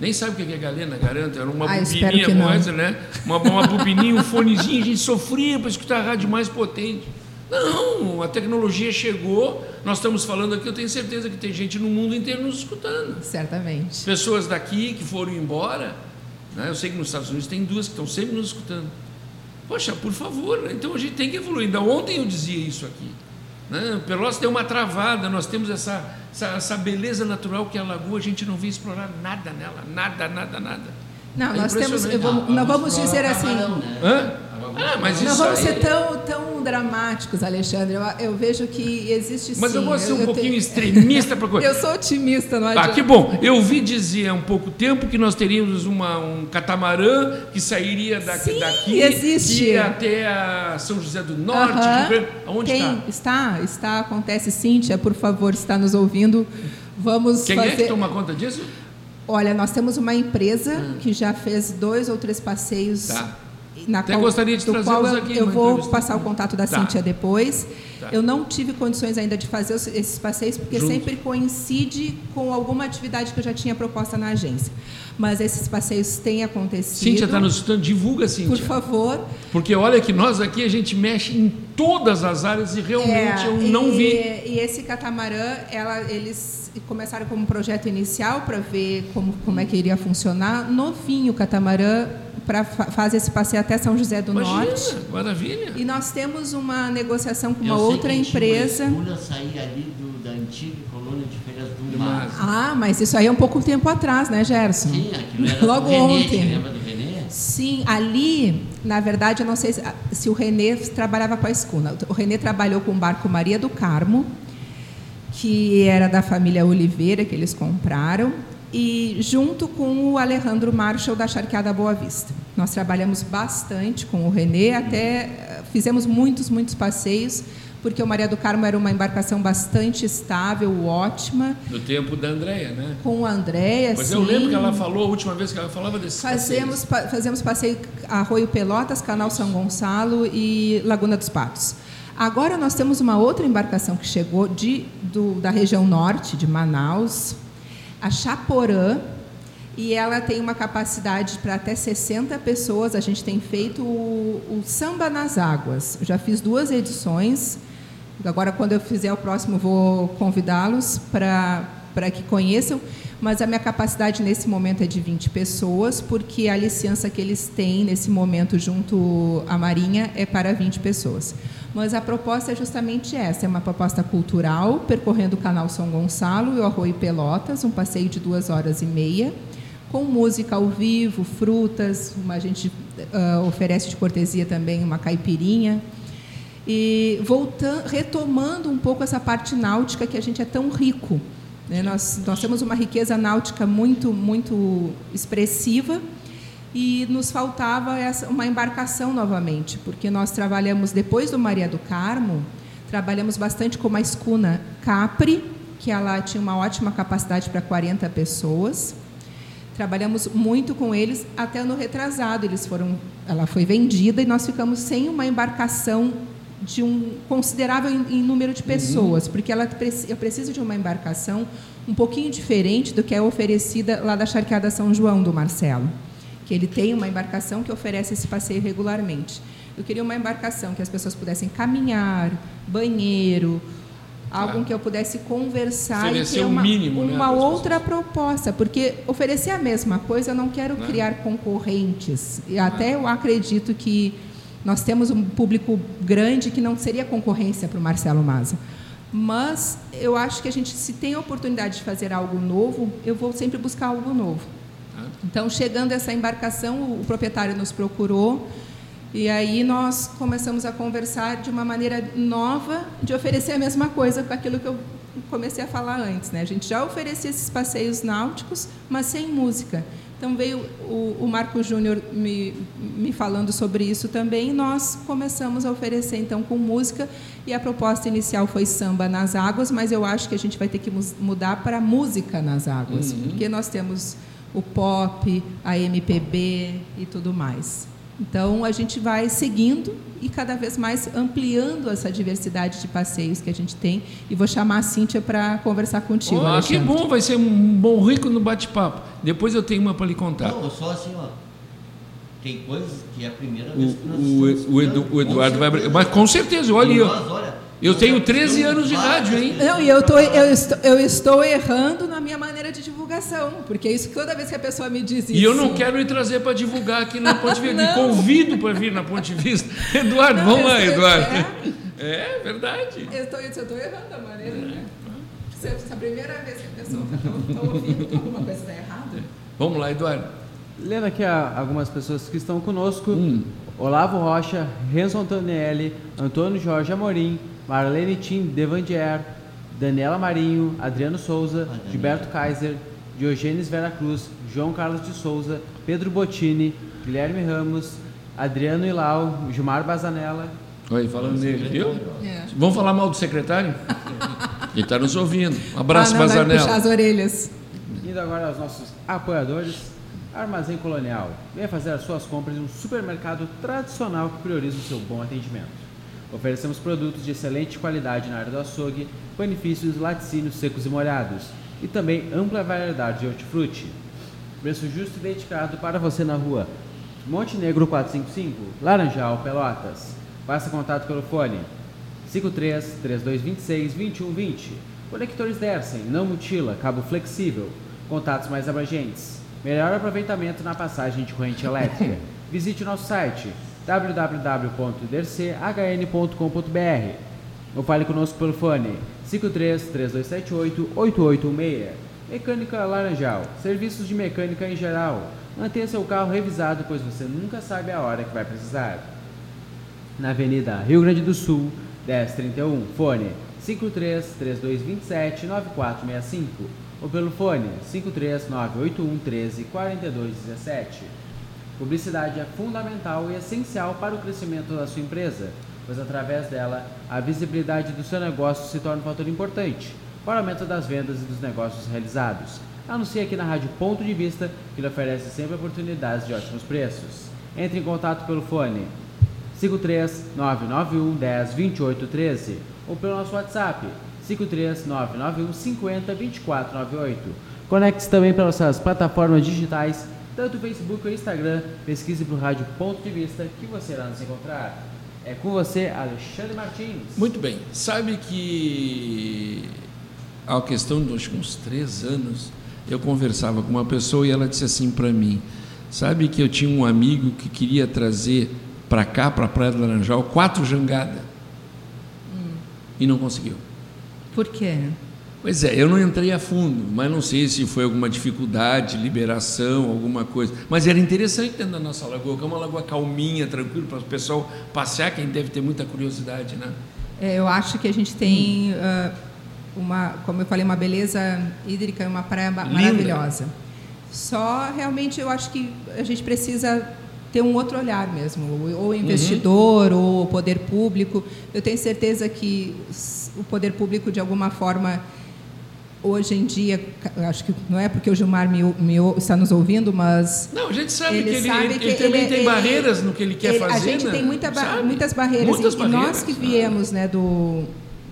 Nem sabe o que é galena, garanto. Era uma Ah, bobininha essa, né? Uma, uma bobininha, um fonezinho, a gente sofria para escutar a rádio mais potente. Não, a tecnologia chegou, nós estamos falando aqui, eu tenho certeza que tem gente no mundo inteiro nos escutando. Certamente. Pessoas daqui que foram embora, né? eu sei que nos Estados Unidos tem duas que estão sempre nos escutando. Poxa, por favor, né? então a gente tem que evoluir. Ainda ontem eu dizia isso aqui. Né? Pelotas tem uma travada, nós temos essa, essa, essa beleza natural que é a lagoa, a gente não vê explorar nada nela, nada, nada, nada. Não, É nós temos. vou- não vamos dizer assim. Camarão, né? Hã? Ah, mas Não isso vamos aí- ser tão, tão dramáticos, Alexandre. Eu, eu vejo que existe sim. Mas eu vou ser um eu pouquinho tenho- extremista para coisa. Eu sou otimista, não Ah, adianta. que bom. Eu vi dizer há um pouco tempo que nós teríamos uma, um catamarã que sairia daqui, Sim, daqui existe. que ia até a São José do Norte. Grande- Aonde Tem, está? está? Está, acontece. Cíntia, por favor, está nos ouvindo. Vamos Quem fazer. é que toma conta disso? Olha, nós temos uma empresa que já fez dois ou três passeios. Tá. Na Até qual, gostaria de do qual eu, aqui eu vou passar o contato da Tá. Cíntia depois. Tá. Eu não tive condições ainda de fazer esses passeios, porque sempre coincide com alguma atividade que eu já tinha proposta na agência. Mas esses passeios têm acontecido. Cíntia está nos escutando, divulga, Cíntia. Por favor. Porque olha que nós aqui a gente mexe em todas as áreas e realmente eu É, não e, vi. E esse catamarã, ela, eles começaram como um projeto inicial para ver como, como é que iria funcionar. Novinho o catamarã para fa fazer esse passeio até São José do Norte. Imagina, maravilha. E nós temos uma negociação com Eu uma sei outra empresa. Uma escuna sair ali do, da antiga colônia de Feiras do De Mar. Ah, mas isso aí é um pouco tempo atrás, né, Gerson? Sim, aquilo era Logo ontem. te lembra do Renê? Sim, ali, na verdade, eu não sei se, se o Renê trabalhava com a escuna. O Renê trabalhou com o barco Maria do Carmo, que era da família Oliveira, que eles compraram, e junto com o Alejandro Marshall da Charqueada Boa Vista. Nós trabalhamos bastante com o Renê, até eh, fizemos muitos, muitos passeios, porque o Maria do Carmo era uma embarcação bastante estável, ótima, No tempo da Andréia, né? com a Andréia. Mas eu lembro que ela falou, a última vez que ela falava desse Fazemos, pa- fazemos passeio Arroio Pelotas, Canal São Gonçalo e Laguna dos Patos. Agora nós temos uma outra embarcação que chegou de, do- da região norte de Manaus, a Chaporã, e ela tem uma capacidade para até 60 pessoas. A gente tem feito o, o Samba nas Águas. Eu já fiz duas edições. Agora, quando eu fizer o próximo, vou convidá-los para para que conheçam. Mas a minha capacidade nesse momento é de 20 pessoas, porque a licença que eles têm nesse momento junto à Marinha é para 20 pessoas. Mas a proposta é justamente essa: é uma proposta cultural, percorrendo o canal São Gonçalo e o Arroio Pelotas, um passeio de duas horas e meia com música ao vivo, frutas, uma, a gente ah, oferece de cortesia também uma caipirinha. E voltando, retomando um pouco essa parte náutica que a gente é tão rico. Né? Nós, nós temos uma riqueza náutica muito, muito expressiva e nos faltava essa, uma embarcação novamente, porque nós trabalhamos, depois do Maria do Carmo, trabalhamos bastante com uma escuna Capri, que ela tinha uma ótima capacidade para 40 pessoas. Trabalhamos muito com eles até no retrasado. Eles foram, ela foi vendida e nós ficamos sem uma embarcação de um considerável em, em número de pessoas, porque ela, eu preciso de uma embarcação um pouquinho diferente do que é oferecida lá da Charqueada São João do Marcelo, que ele tem uma embarcação que oferece esse passeio regularmente. Eu queria uma embarcação que as pessoas pudessem caminhar, banheiro, algo Ah. que eu pudesse conversar Oferecer e ter o uma, mínimo, né, uma as outra proposta, porque oferecer a mesma coisa eu não quero Né? criar concorrentes. E até eu acredito que nós temos um público grande que não seria concorrência para o Marcelo Maza. Mas eu acho que a gente, se tem a oportunidade de fazer algo novo, eu vou sempre buscar algo novo. Então, chegando essa embarcação, o proprietário nos procurou e aí nós começamos a conversar de uma maneira nova de oferecer a mesma coisa com aquilo que eu comecei a falar antes. Né? A gente já oferecia esses passeios náuticos, mas sem música. Então veio o, o Marco Júnior me, me falando sobre isso também e nós começamos a oferecer então com música e a proposta inicial foi samba nas águas, mas eu acho que a gente vai ter que mudar para música nas águas, Uhum. porque nós temos o pop, a MPB e tudo mais. Então, a gente vai seguindo e cada vez mais ampliando essa diversidade de passeios que a gente tem. E vou chamar a Cíntia para conversar contigo. Oh, que bom, vai ser um bom rico no bate-papo. Depois eu tenho uma para lhe contar. Não, só assim, ó. Tem coisas que é a primeira vez que nós o, o, o, Edu, o Eduardo vai. Mas com certeza, olha aí. Olha, eu tenho 13 anos de rádio, hein? Não, e eu, tô, eu, estou, eu estou errando na minha maneira de divulgação, porque isso toda vez que a pessoa me diz isso. E eu não quero ir trazer para divulgar aqui na Ponte Vista. Me convido para vir na Ponte Vista. Eduardo, não, vamos lá, Eduardo. É, é verdade. Eu estou, eu estou errando a maneira, né? Se é a primeira vez que a pessoa está ouvindo que alguma coisa está errada. Vamos lá, Eduardo. Lendo aqui algumas pessoas que estão conosco. Hum. Olavo Rocha, Renzo Antonelli, Antônio Jorge Amorim, Marlene Tim Devandier, Daniela Marinho, Adriano Souza, Gilberto Kaiser, Diogênes Vera Cruz, João Carlos de Souza, Pedro Bottini, Guilherme Ramos, Adriano Ilau, Gilmar Bazanella. Oi, falando dele, viu? É. Vamos falar mal do secretário? Ele está nos ouvindo. Um abraço, ah, não, Bazanella. puxar as orelhas. Indo agora aos nossos apoiadores. Armazém Colonial. Venha fazer as suas compras em um supermercado tradicional que prioriza o seu bom atendimento. Oferecemos produtos de excelente qualidade na área do açougue, benefícios laticínios secos e molhados e também ampla variedade de hortifruti. Preço justo e dedicado para você na rua Monte Negro 455, Laranjal, Pelotas. Faça contato pelo fone 53 3226 2120. Conectores Dersen, não mutila, cabo flexível. Contatos mais abrangentes. Melhor aproveitamento na passagem de corrente elétrica. Visite o nosso site www.derchn.com.br ou fale conosco pelo fone 53 3278 8816. Mecânica Laranjal, serviços de mecânica em geral. Mantenha seu carro revisado, pois você nunca sabe a hora que vai precisar. Na Avenida Rio Grande do Sul, 1031, fone 53 3227 9465 ou pelo fone 53 981 13 4217. Publicidade é fundamental e essencial para o crescimento da sua empresa, pois através dela a visibilidade do seu negócio se torna um fator importante para o aumento das vendas e dos negócios realizados. Anuncie aqui na Rádio Ponto de Vista, que lhe oferece sempre oportunidades de ótimos preços. Entre em contato pelo fone 53 991 10 28 13 ou pelo nosso WhatsApp 53 991 50 24 98. Conecte-se também pelas nossas plataformas digitais tanto Facebook ou Instagram, pesquise para o Rádio Ponto de Vista que você irá nos encontrar. É com você, Alexandre Martins. Muito bem. Sabe que a questão de uns três anos, eu conversava com uma pessoa e ela disse assim para mim: Sabe que eu tinha um amigo que queria trazer para cá, para a Praia do Laranjal, quatro jangadas hum. e não conseguiu. Por quê? Pois é, eu não entrei a fundo, mas não sei se foi alguma dificuldade, liberação, alguma coisa. Mas era interessante dentro da nossa lagoa, que é uma lagoa calminha, tranquila, para o pessoal passear, quem deve ter muita curiosidade, né? É, eu acho que a gente tem, uh, uma, como eu falei, uma beleza hídrica e uma praia Linda. maravilhosa. Só realmente eu acho que a gente precisa ter um outro olhar mesmo, ou investidor, uhum. ou poder público. Eu tenho certeza que o poder público, de alguma forma, hoje em dia, acho que não é porque o Gilmar me, me, está nos ouvindo, mas. Não, a gente sabe que ele, sabe ele, que ele também ele, tem barreiras no que ele quer fazer. A gente né? tem muita, muitas barreiras. Muitas e, barreiras, nós que viemos né, do,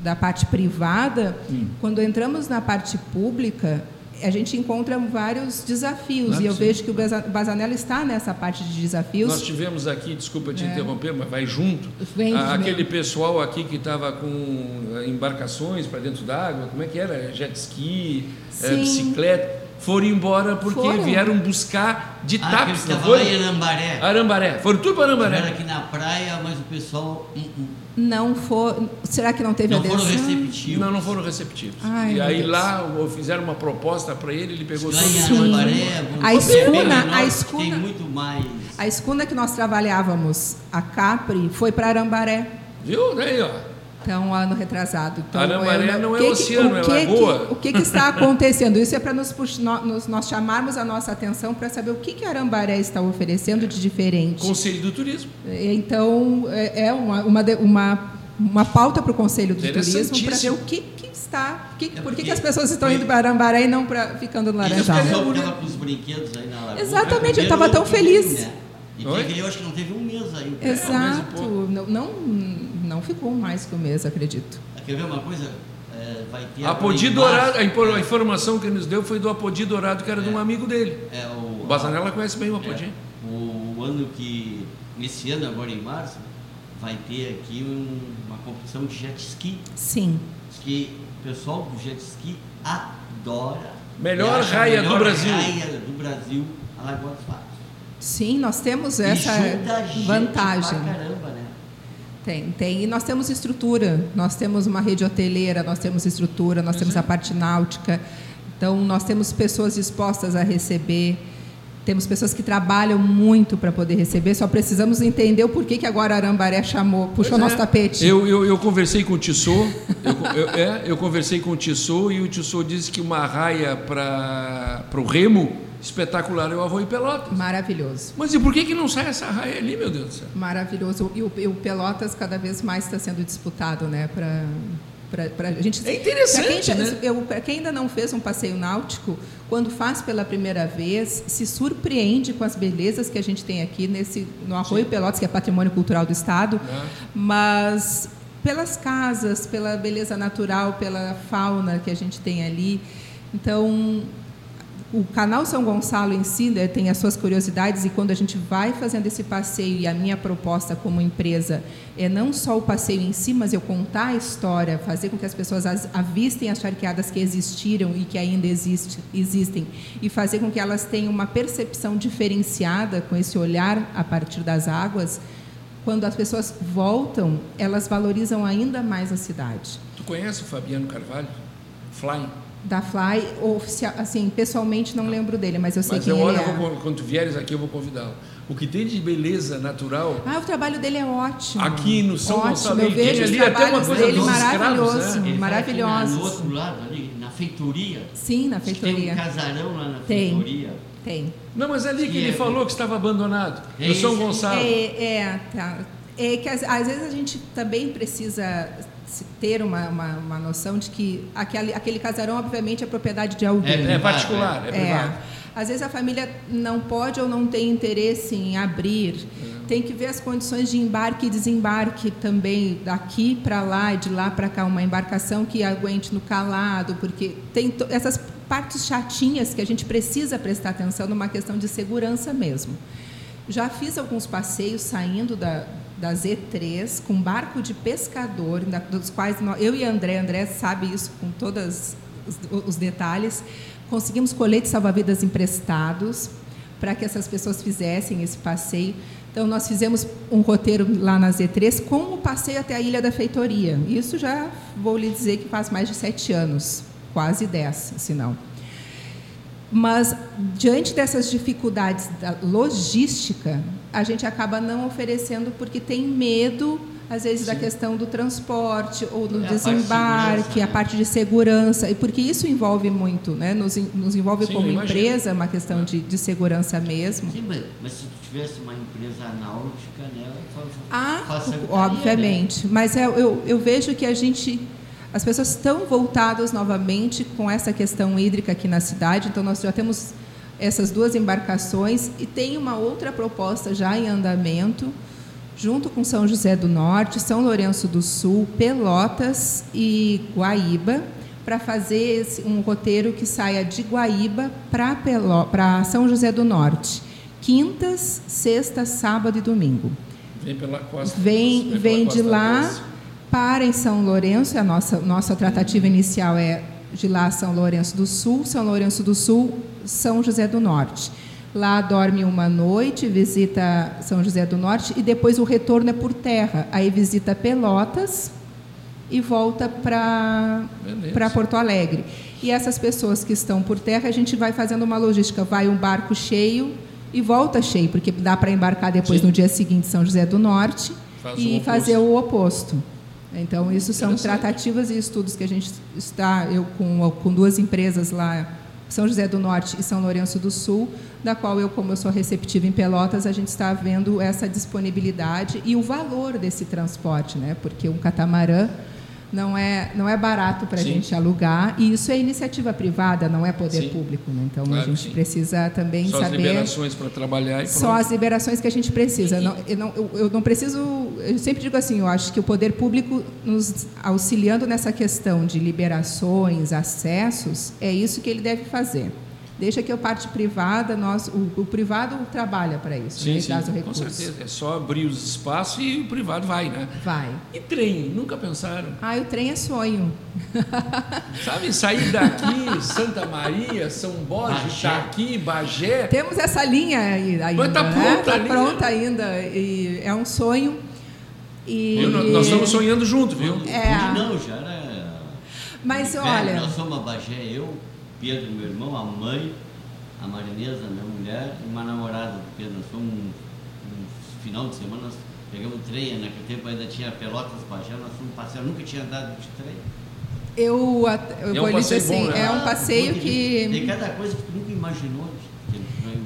da parte privada, hum. quando entramos na parte pública, a gente encontra vários desafios e eu sim. vejo que o Bazanello está nessa parte de desafios. Nós tivemos aqui, desculpa te é. interromper, mas vai junto, Vem, aquele pessoal aqui que estava com eh, embarcações para dentro d'água, como é que era? Jet ski, é, bicicleta foram embora porque foram. vieram buscar de ah, TAPS, não foi? Arambaré. Arambaré. Foram tudo para Arambaré. Estiveram aqui na praia, mas o pessoal... Uh, uh. Não foi... Será que não teve não adesão? Não foram receptivos. Não, não foram receptivos. Ai, e aí Deus. lá fizeram uma proposta para ele, ele pegou tudo. A escuna, a escuna, tem muito mais... A escuna que nós trabalhávamos, a Capri, foi para Arambaré. Viu? Daí, ó. Então, ano retrasado. Então, Arambaré é, não é que, oceano, que, é lagoa. Que, o que, que, está acontecendo? Isso é para nos, nos, nós chamarmos a nossa atenção para saber o que, que Arambaré está oferecendo de diferente. Conselho do Turismo. Então, é, é uma, uma, uma uma pauta para o Conselho do Turismo para ver o que, que está, que, é por que, que as pessoas estão indo para Arambaré e não pra, ficando no Laranjal. E com os brinquedos aí na lagoa. Exatamente, eu estava tão feliz. Né? E Oi? eu acho que não teve um mês aí. Exato, não, não, não ficou mais que um mês, acredito. Quer ver uma coisa? É, vai ter Apodi Dourado, a informação que ele nos deu foi do Apodi Dourado, que era é, de um é. amigo dele. É, o, o Bazanella conhece bem o Apodi. É, o ano que, esse ano, agora em março, vai ter aqui um, uma competição de jet ski. Sim. Que o pessoal do jet ski adora. Melhor raia melhor do Brasil. raia do Brasil, a Lagoa dos Patos. Sim, nós temos essa vantagem. caramba, né? Tem, tem. E nós temos estrutura, nós temos uma rede hoteleira, nós temos estrutura, nós uhum. temos a parte náutica. Então, nós temos pessoas dispostas a receber. Temos pessoas que trabalham muito para poder receber, só precisamos entender o porquê que agora Arambaré chamou, puxou é. nosso tapete. Eu, eu, eu, conversei com o Tissot, eu, eu, é, eu conversei com o Tissot e o Tissot disse que uma raia para o remo espetacular é o Arroio Pelotas. Maravilhoso. Mas e por que, que não sai essa raia ali, meu Deus do céu? Maravilhoso. E o, e o Pelotas cada vez mais está sendo disputado, né? Para para a gente. É interessante, quem, né? Eu, quem ainda não fez um passeio náutico, quando faz pela primeira vez, se surpreende com as belezas que a gente tem aqui nesse no Arroio Sim. Pelotas, que é patrimônio cultural do estado, é. mas pelas casas, pela beleza natural, pela fauna que a gente tem ali. Então, o canal São Gonçalo em si né, tem as suas curiosidades e quando a gente vai fazendo esse passeio e a minha proposta como empresa é não só o passeio em si, mas eu contar a história, fazer com que as pessoas avistem as charqueadas que existiram e que ainda existe, existem e fazer com que elas tenham uma percepção diferenciada com esse olhar a partir das águas. Quando as pessoas voltam, elas valorizam ainda mais a cidade. Tu conhece o Fabiano Carvalho? Flying? Da Fly, oficial, assim, pessoalmente não lembro dele, mas eu sei mas quem eu, ele é. Vou, quando tu vieres aqui, eu vou convidá-lo. O que tem de beleza natural... Ah, o trabalho dele é ótimo. Aqui no São ótimo, Gonçalo, eu vejo ali até uma coisa dele maravilhoso, escravos, né? maravilhoso. No outro lado, ali, na feitoria. Sim, na feitoria. Tem um casarão lá na tem, feitoria. Tem. Não, mas é ali que, que ele é... falou que estava abandonado, é no São Gonçalo. É, é, tá. É que às, às vezes a gente também precisa ter uma, uma, uma, noção de que aquele, aquele casarão, obviamente, é propriedade de alguém. É, é particular, é, é privado. Às vezes a família não pode ou não tem interesse em abrir. É. Tem que ver as condições de embarque e desembarque também, daqui para lá e de lá para cá, uma embarcação que aguente no calado, porque tem essas partes chatinhas que a gente precisa prestar atenção numa questão de segurança mesmo. Já fiz alguns passeios saindo da, da Z3 com barco de pescador, dos quais nós, eu e André, André sabe isso com todos os, os detalhes, conseguimos coletes salva-vidas emprestados para que essas pessoas fizessem esse passeio. Então, nós fizemos um roteiro lá na Z3 com o passeio até a Ilha da Feitoria. Isso já vou lhe dizer que faz mais de sete anos, quase dez, se não. Mas, diante dessas dificuldades da logística, a gente acaba não oferecendo porque tem medo, às vezes, Sim. da questão do transporte ou do é desembarque, a parte, de segurança, e porque isso envolve muito, né? nos, nos envolve Sim, como empresa, uma questão de, de segurança mesmo. Sim, mas, mas se tivesse uma empresa náutica, né? Ah, obviamente. Né? Mas eu, eu, eu vejo que a gente as pessoas estão voltadas novamente com essa questão hídrica aqui na cidade, então nós já temos essas duas embarcações e tem uma outra proposta já em andamento, junto com São José do Norte, São Lourenço do Sul, Pelotas e Guaíba, para fazer um roteiro que saia de Guaíba para São José do Norte, quintas, sexta, sábado e domingo. Vem pela costa. Vem, vem, vem de lá. Para em São Lourenço, a nossa, nossa tratativa inicial é de lá São Lourenço do Sul, São Lourenço do Sul, São José do Norte. Lá dorme uma noite, visita São José do Norte e depois o retorno é por terra. Aí visita Pelotas e volta para Porto Alegre. E essas pessoas que estão por terra, a gente vai fazendo uma logística. Vai um barco cheio e volta cheio, porque dá para embarcar depois Sim. no dia seguinte São José do Norte Faz e fazer o oposto. Então, isso são tratativas e estudos que a gente está, eu com, com duas empresas lá São José do Norte e São Lourenço do Sul, da qual eu, como eu sou receptiva em Pelotas, a gente está vendo essa disponibilidade e o valor desse transporte, né? Porque um catamarã não é, não é barato para a gente alugar, e isso é iniciativa privada, não é poder sim. público. Né? Então claro a gente precisa também só saber. Só as liberações para trabalhar e Só as liberações que a gente precisa. Não, eu, não, eu, eu não preciso. Eu sempre digo assim: eu acho que o poder público nos auxiliando nessa questão de liberações, acessos, é isso que ele deve fazer. Deixa que a parte privada, nós, o, o privado trabalha para isso, sim, né? sim, traz o recurso. Com certeza, é só abrir os espaços e o privado vai, né? Vai. E trem, nunca pensaram? Ah, o trem é sonho. Sabe, sair daqui, Santa Maria, São Borges, Chaqui, Bagé. Temos essa linha aí ainda. Mas está pronta, né? Tá pronta ainda. E é um sonho. E... Eu, nós estamos sonhando junto, viu? É. Não, já era. Mas olha. Nós somos a Bagé, eu, Pedro, meu irmão, a mãe, a Marinesa, minha mulher, e uma namorada do Pedro. Nós fomos um, um final de semana, nós pegamos trem, naquele tempo ainda tinha Pelotas Bagé, nós fomos passear, nunca tinha andado de trem. Eu, eu é vou um dizer assim, bom, né? é um passeio ah, que. Tem cada coisa que tu nunca imaginou.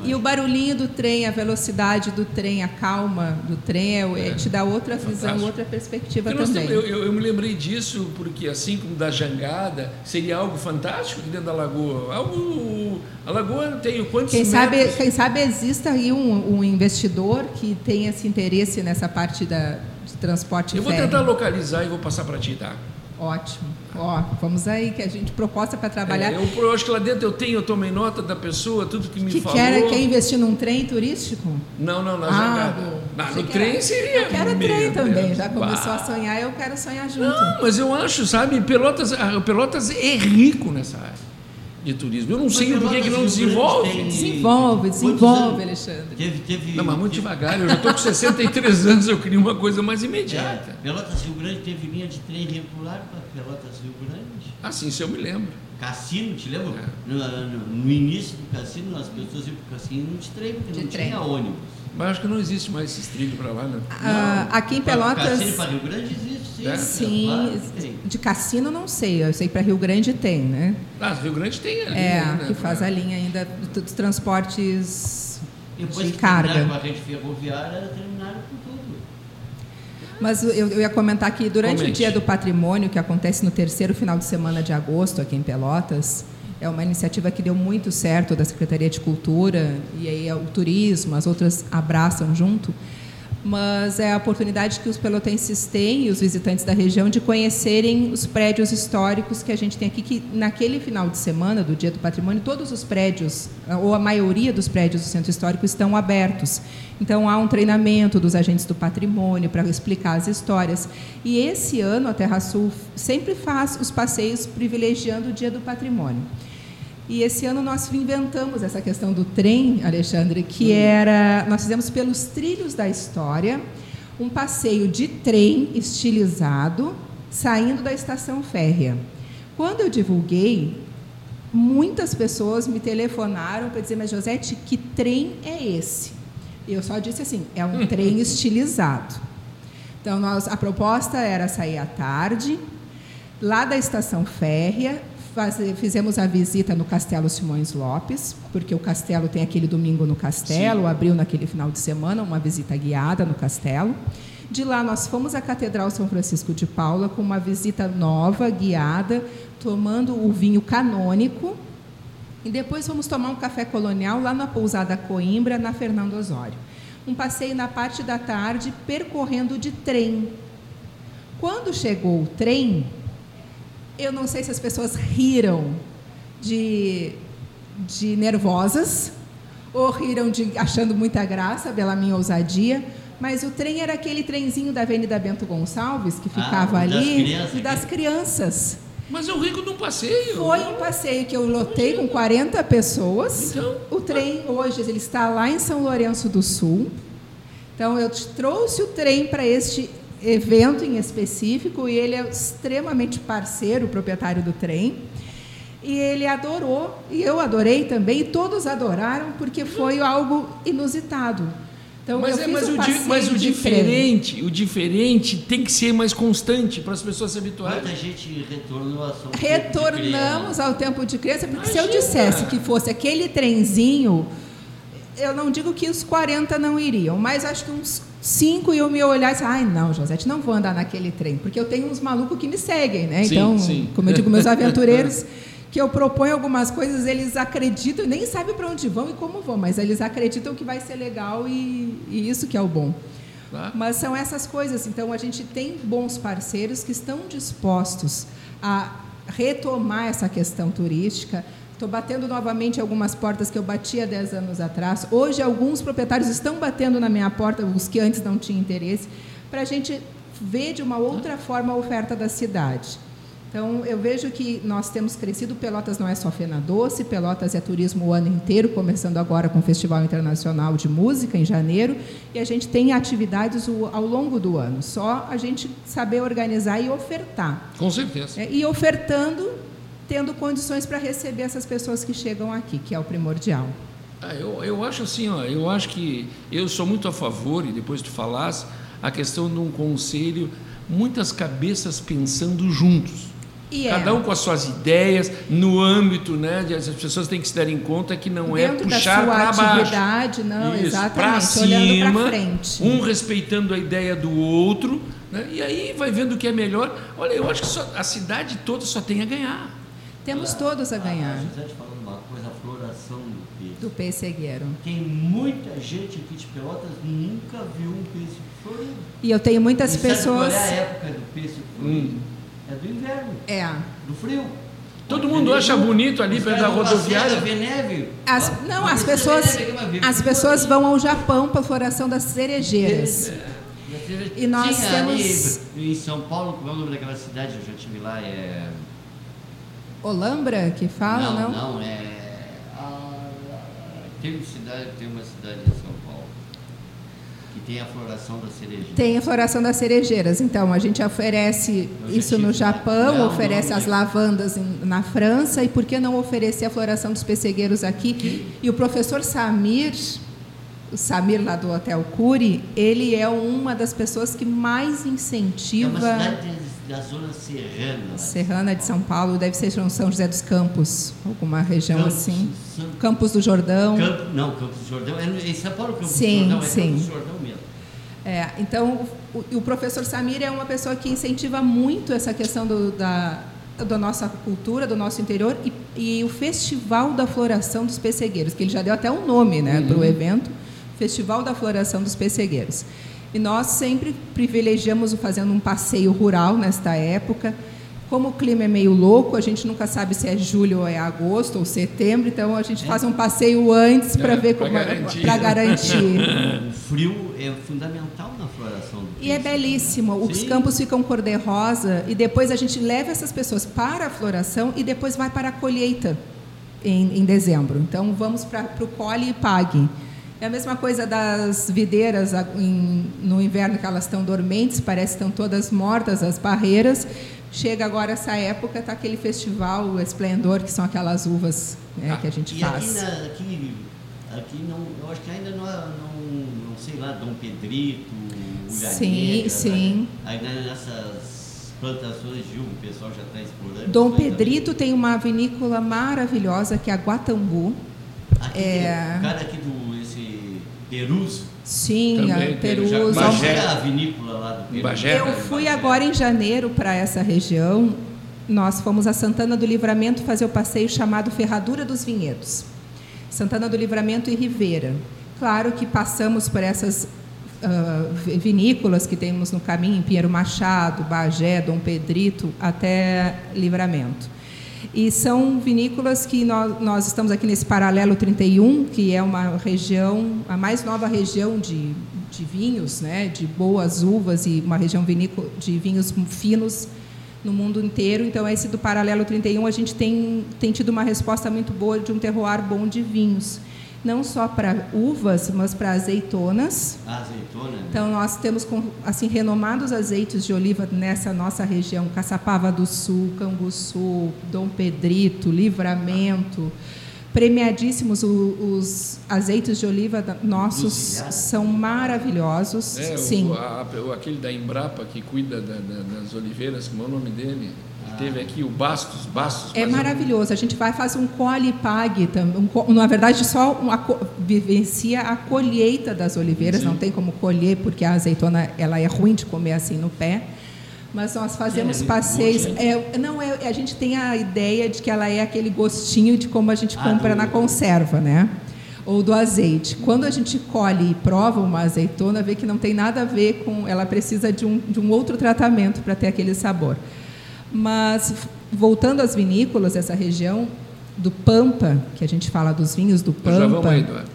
E o barulhinho do trem, a velocidade do trem, a calma do trem, é, é, te dá outra visão, outra perspectiva então, também. eu, eu, eu, me lembrei disso porque, assim como da jangada, seria algo fantástico aqui dentro da lagoa. Algo, a lagoa tem quantos quem metros? sabe Quem sabe exista aí um, um investidor que tenha esse interesse nessa parte da, de transporte Eu vou férreo. tentar localizar e vou passar para ti, tá? Ótimo. Ó, vamos aí, que a gente proposta para trabalhar. É, eu, eu, acho que lá dentro eu tenho, eu tomei nota da pessoa, tudo que me que falou. Quer, quer investir num trem turístico? Não, não, na ah, jangada. Não, no trem era, seria. Eu quero trem também, já começou a sonhar, eu quero sonhar junto. Não, mas eu acho, sabe, Pelotas, Pelotas é rico nessa área de turismo. Eu não sei o porquê que não desenvolve. Tem... Desenvolve, desenvolve, Alexandre. Teve, teve, não, mas muito teve... devagar. Eu já estou com 63 anos, eu queria uma coisa mais imediata. É, Pelotas Rio Grande teve linha de trem regular para Pelotas Rio Grande. Ah, sim, isso eu me lembro. Cassino, te lembra? É. No, no, no, início do cassino, as pessoas iam para o cassino de trem, porque de não trem. tinha ônibus. Mas acho que não existe mais esse trilho para lá, né? Ah, aqui em Pelotas. Cassino para Rio Grande existe, sim. É? Sim, Claro, de cassino não sei, eu sei para Rio Grande tem, né? Ah, Rio Grande tem ali. É, né? que faz a linha ainda dos transportes Depois de que carga. com a rede ferroviária, terminaram com tudo. Mas eu, eu ia comentar que durante Comente. o Dia do Patrimônio, que acontece no terceiro final de semana de agosto aqui em Pelotas, é uma iniciativa que deu muito certo da Secretaria de Cultura e aí o turismo, as outras abraçam junto. Mas é a oportunidade que os pelotenses têm e os visitantes da região de conhecerem os prédios históricos que a gente tem aqui, que naquele final de semana do Dia do Patrimônio, todos os prédios, ou a maioria dos prédios do Centro Histórico estão abertos. Então há um treinamento dos agentes do patrimônio para explicar as histórias. E esse ano a Terra Sul sempre faz os passeios privilegiando o Dia do Patrimônio. E esse ano nós inventamos essa questão do trem, Alexandre, que era. Nós fizemos pelos trilhos da história um passeio de trem estilizado saindo da estação férrea. Quando eu divulguei, muitas pessoas me telefonaram para dizer, mas Josete, que trem é esse? E eu só disse assim, é um trem estilizado. Então, nós, a proposta era sair à tarde, lá da estação férrea, fizemos a visita no Castelo Simões Lopes, porque o castelo tem aquele domingo no castelo, Sim. abriu naquele final de semana uma visita guiada no castelo. De lá nós fomos à Catedral São Francisco de Paula com uma visita nova, guiada, tomando o vinho canônico. E depois fomos tomar um café colonial lá na pousada Coimbra, na Fernando Osório. Um passeio na parte da tarde percorrendo de trem. Quando chegou o trem, eu não sei se as pessoas riram de, de nervosas ou riram de achando muita graça pela minha ousadia, mas o trem era aquele trenzinho da Avenida Bento Gonçalves que ficava Ah, ali das crianças, e das que- crianças. Mas é o rico de um passeio. Foi um passeio que eu lotei com 40 pessoas. Então, o trem hoje ele está lá em São Lourenço do Sul. Então eu trouxe o trem para este evento em específico e ele é extremamente parceiro, o proprietário do trem. E ele adorou, e eu adorei também, e todos adoraram porque foi algo inusitado. Então, mas eu é, fiz mas, um o, di- mas o diferente, o diferente tem que ser mais constante para as pessoas se habituarem. Muita gente retornou a São Retornamos ao tempo de criança, porque se eu Imagina! dissesse que fosse aquele trenzinho, eu não digo que os 40 não iriam, mas acho que uns 5 iam me olhar e dizer, ai não, Josete, não vou andar naquele trem, porque eu tenho uns malucos que me seguem, né? Sim, então, sim. como eu digo, meus aventureiros, que eu proponho algumas coisas, eles acreditam, nem sabem para onde vão e como vão, mas eles acreditam que vai ser legal e, e isso que é o bom. Tá? Mas são essas coisas. Então, a gente tem bons parceiros que estão dispostos a retomar essa questão turística. Estou batendo novamente algumas portas que eu bati há 10 anos atrás. Hoje, alguns proprietários estão batendo na minha porta, os que antes não tinham interesse, para a gente ver de uma outra forma a oferta da cidade. Então, eu vejo que nós temos crescido. Pelotas não é só Fena Doce, Pelotas é turismo o ano inteiro, começando agora com o Festival Internacional de Música, em janeiro, e a gente tem atividades ao longo do ano. Só a gente saber organizar e ofertar. Com certeza. É, E ofertando, tendo condições para receber essas pessoas que chegam aqui, que é o primordial. Ah, eu, eu acho assim, ó, eu acho que eu sou muito a favor, e depois tu falasse, a questão de um conselho, muitas cabeças pensando juntos. É, Cada um com as suas ideias, no âmbito, né? de- As pessoas têm que se darem conta que não é dentro da puxar para baixo. não, Isso, cima, para frente. Um respeitando a ideia do outro, né? e aí vai vendo o que é melhor. Olha, eu acho que só- a cidade toda só tem a ganhar. Temos todos a ganhar José falando uma coisa, a floração do peixe. do pessegueiro. Tem muita gente aqui de Pelotas que nunca viu um peixe florido. E eu tenho muitas E sabe pessoas. Qual é a época do peixe florido? É do inverno, É. do frio. Todo mundo acha bonito ali perto da rodoviária. serra ver neve. As, não, as pessoas, vez as pessoas vão ao Japão para a floração das cerejeiras. ali. E nós temos- ali em São Paulo, como é o nome daquela cidade? Eu já estive lá, é. Olambra que fala, não? não, é. ah, tem, uma cidade, tem uma cidade em São Paulo que tem a floração da cereja. Tem a floração das cerejeiras. Então, a gente oferece isso no tive. Japão, Não, oferece não, as não. lavandas em- na França, e por que não oferecer a floração dos pessegueiros aqui? E o professor Samir, o Samir lá do Hotel Cury, ele é uma das pessoas que mais É uma incentiva cidade da zona serrana. Serrana de São Paulo, deve ser São José dos Campos, alguma região Campos, assim. São- Campos do Jordão. Campo, não, Campos do Jordão. É em São Paulo, Campos Sim, do Jordão. É sim. Campos do Jordão mesmo. É, então, o, o professor Samir é uma pessoa que incentiva muito essa questão do, da, da nossa cultura, do nosso interior, e, e o Festival da Floração dos Pessegueiros, que ele já deu até um nome né, para o evento, Festival da Floração dos Pessegueiros. E nós sempre privilegiamos o fazendo um passeio rural nesta época. Como o clima é meio louco, a gente nunca sabe se é julho ou é agosto ou setembro, então a gente faz um passeio antes para É, ver pra como garantir. para garantir. O frio é fundamental na floração do E é peixe. belíssimo. Os Sim. campos ficam cor-de-rosa e depois a gente leva essas pessoas para a floração e depois vai para a colheita em, em dezembro. Então vamos para o colhe e pague. É a mesma coisa das videiras em- no inverno que elas estão dormentes, parece que estão todas mortas as barreiras. Chega agora essa época, está aquele festival o esplendor, que são aquelas uvas né, que a gente E faz. aqui, na, aqui, aqui não, eu acho que ainda não, não, não sei lá, Dom Pedrito, Ulha Sim, Negra, sim. Né? Ainda nessas plantações de uva, o pessoal já está explorando. Dom Pedrito tem uma vinícola maravilhosa que é a Guatambu. Aqui, é- O cara aqui do Peruso. Sim, Também a tem, Perus. já- Qual Bagé. é a vinícola lá do Peruso? Bagé. Eu fui agora em janeiro para essa região. Nós fomos a Santana do Livramento fazer o passeio chamado Ferradura dos Vinhedos. Santana do Livramento e Ribeira. Claro que passamos por essas vi- vinícolas que temos no caminho, em Pinheiro Machado, Bagé, Dom Pedrito, até Livramento. E são vinícolas que nós, nós estamos aqui nesse paralelo 31, que é uma região, a mais nova região de, de vinhos, né, de boas uvas e uma região vinícola de vinhos finos no mundo inteiro. Então, esse do paralelo 31, a gente tem, tem tido uma resposta muito boa de um terroir bom de vinhos. Não só para uvas, mas para azeitonas, azeitona. né? então nós temos assim renomados azeites de oliva nessa nossa região, Caçapava do Sul, Canguçu, Dom Pedrito, Livramento, premiadíssimos. O, os azeites de oliva nossos são maravilhosos. É, o- Sim. a- o- aquele da Embrapa que cuida da- da- das oliveiras, como é o nome dele? Ele teve aqui o Bastos, Bastos. É mas maravilhoso. A gente vai fazer um colhe e pague também. Um, na verdade, só uma, vivencia a colheita das oliveiras. Não tem como colher porque a azeitona ela é ruim de comer assim no pé. Mas nós fazemos É, passeios. É, não é, a gente tem a ideia de que ela é aquele gostinho de como a gente Ah, compra do- na conserva, né? Ou do azeite. Quando a gente colhe e prova uma azeitona, vê que não tem nada a ver com. Ela precisa de um, de um outro tratamento para ter aquele sabor. Mas voltando às vinícolas, essa região do Pampa, que a gente fala dos vinhos do Já vamos Pampa, aí, Eduardo.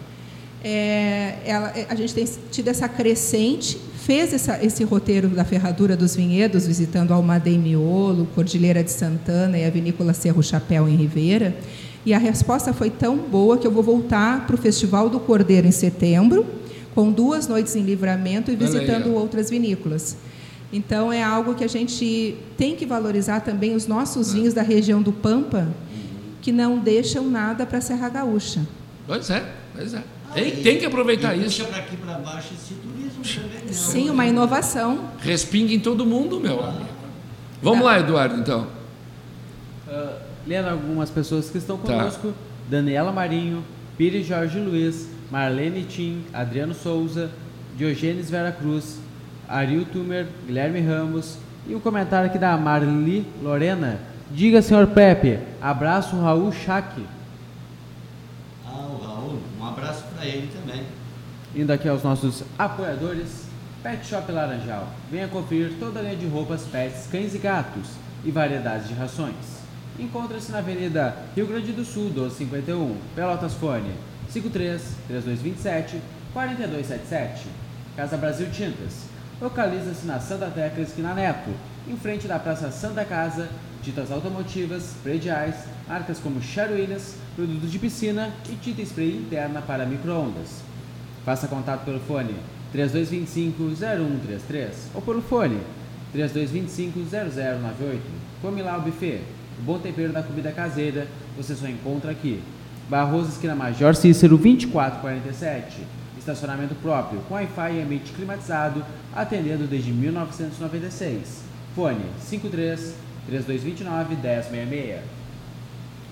é, ela- é, a gente tem tido essa crescente, fez essa- esse roteiro da ferradura dos vinhedos, visitando Almaden Miolo, Cordilheira de Santana e a vinícola Cerro Chapéu em Ribeira. E a resposta foi tão boa que eu vou voltar para o Festival do Cordeiro em setembro, com duas noites em livramento e aí, visitando ó. outras vinícolas. Então é algo que a gente tem que valorizar também os nossos vinhos da região do Pampa, que não deixam nada para a Serra Gaúcha. Pois é, pois é. Tem, tem que aproveitar e isso. puxa para aqui para baixo esse Sim, uma inovação. Respinga em todo mundo, meu amigo. Vamos lá, Eduardo, então. Ah, lendo algumas pessoas que estão Tá. conosco: Daniela Marinho, Pires Jorge Luiz, Marlene Tim, Adriano Souza, Diogênes Vera Cruz, Ariel Tumer, Guilherme Ramos e um comentário aqui da Marli Lorena. Diga, senhor Pepe, abraço Raul Chac. Ah, o Raul, um abraço para ele também. Indo aqui aos nossos apoiadores, Pet Shop Laranjal. Venha conferir toda a linha de roupas, pets, cães e gatos e variedades de rações. Encontra-se na Avenida Rio Grande do Sul, 1251, Pelotas Fone, 53 3227 4277. Casa Brasil Tintas. Localiza-se na Santa Tecla, esquina Neto, em frente da Praça Santa Casa, tintas automotivas, prediais, marcas como Williams, produtos de piscina e tinta spray interna para microondas. Faça contato pelo fone 3225-0133 ou pelo fone 3225-0098. Come lá o buffet. O bom tempero da comida caseira você só encontra aqui. Barroso Esquina Major Cícero 2447. Estacionamento próprio, com Wi-Fi e ambiente climatizado, atendendo desde 1996. Fone 53 3229 1066.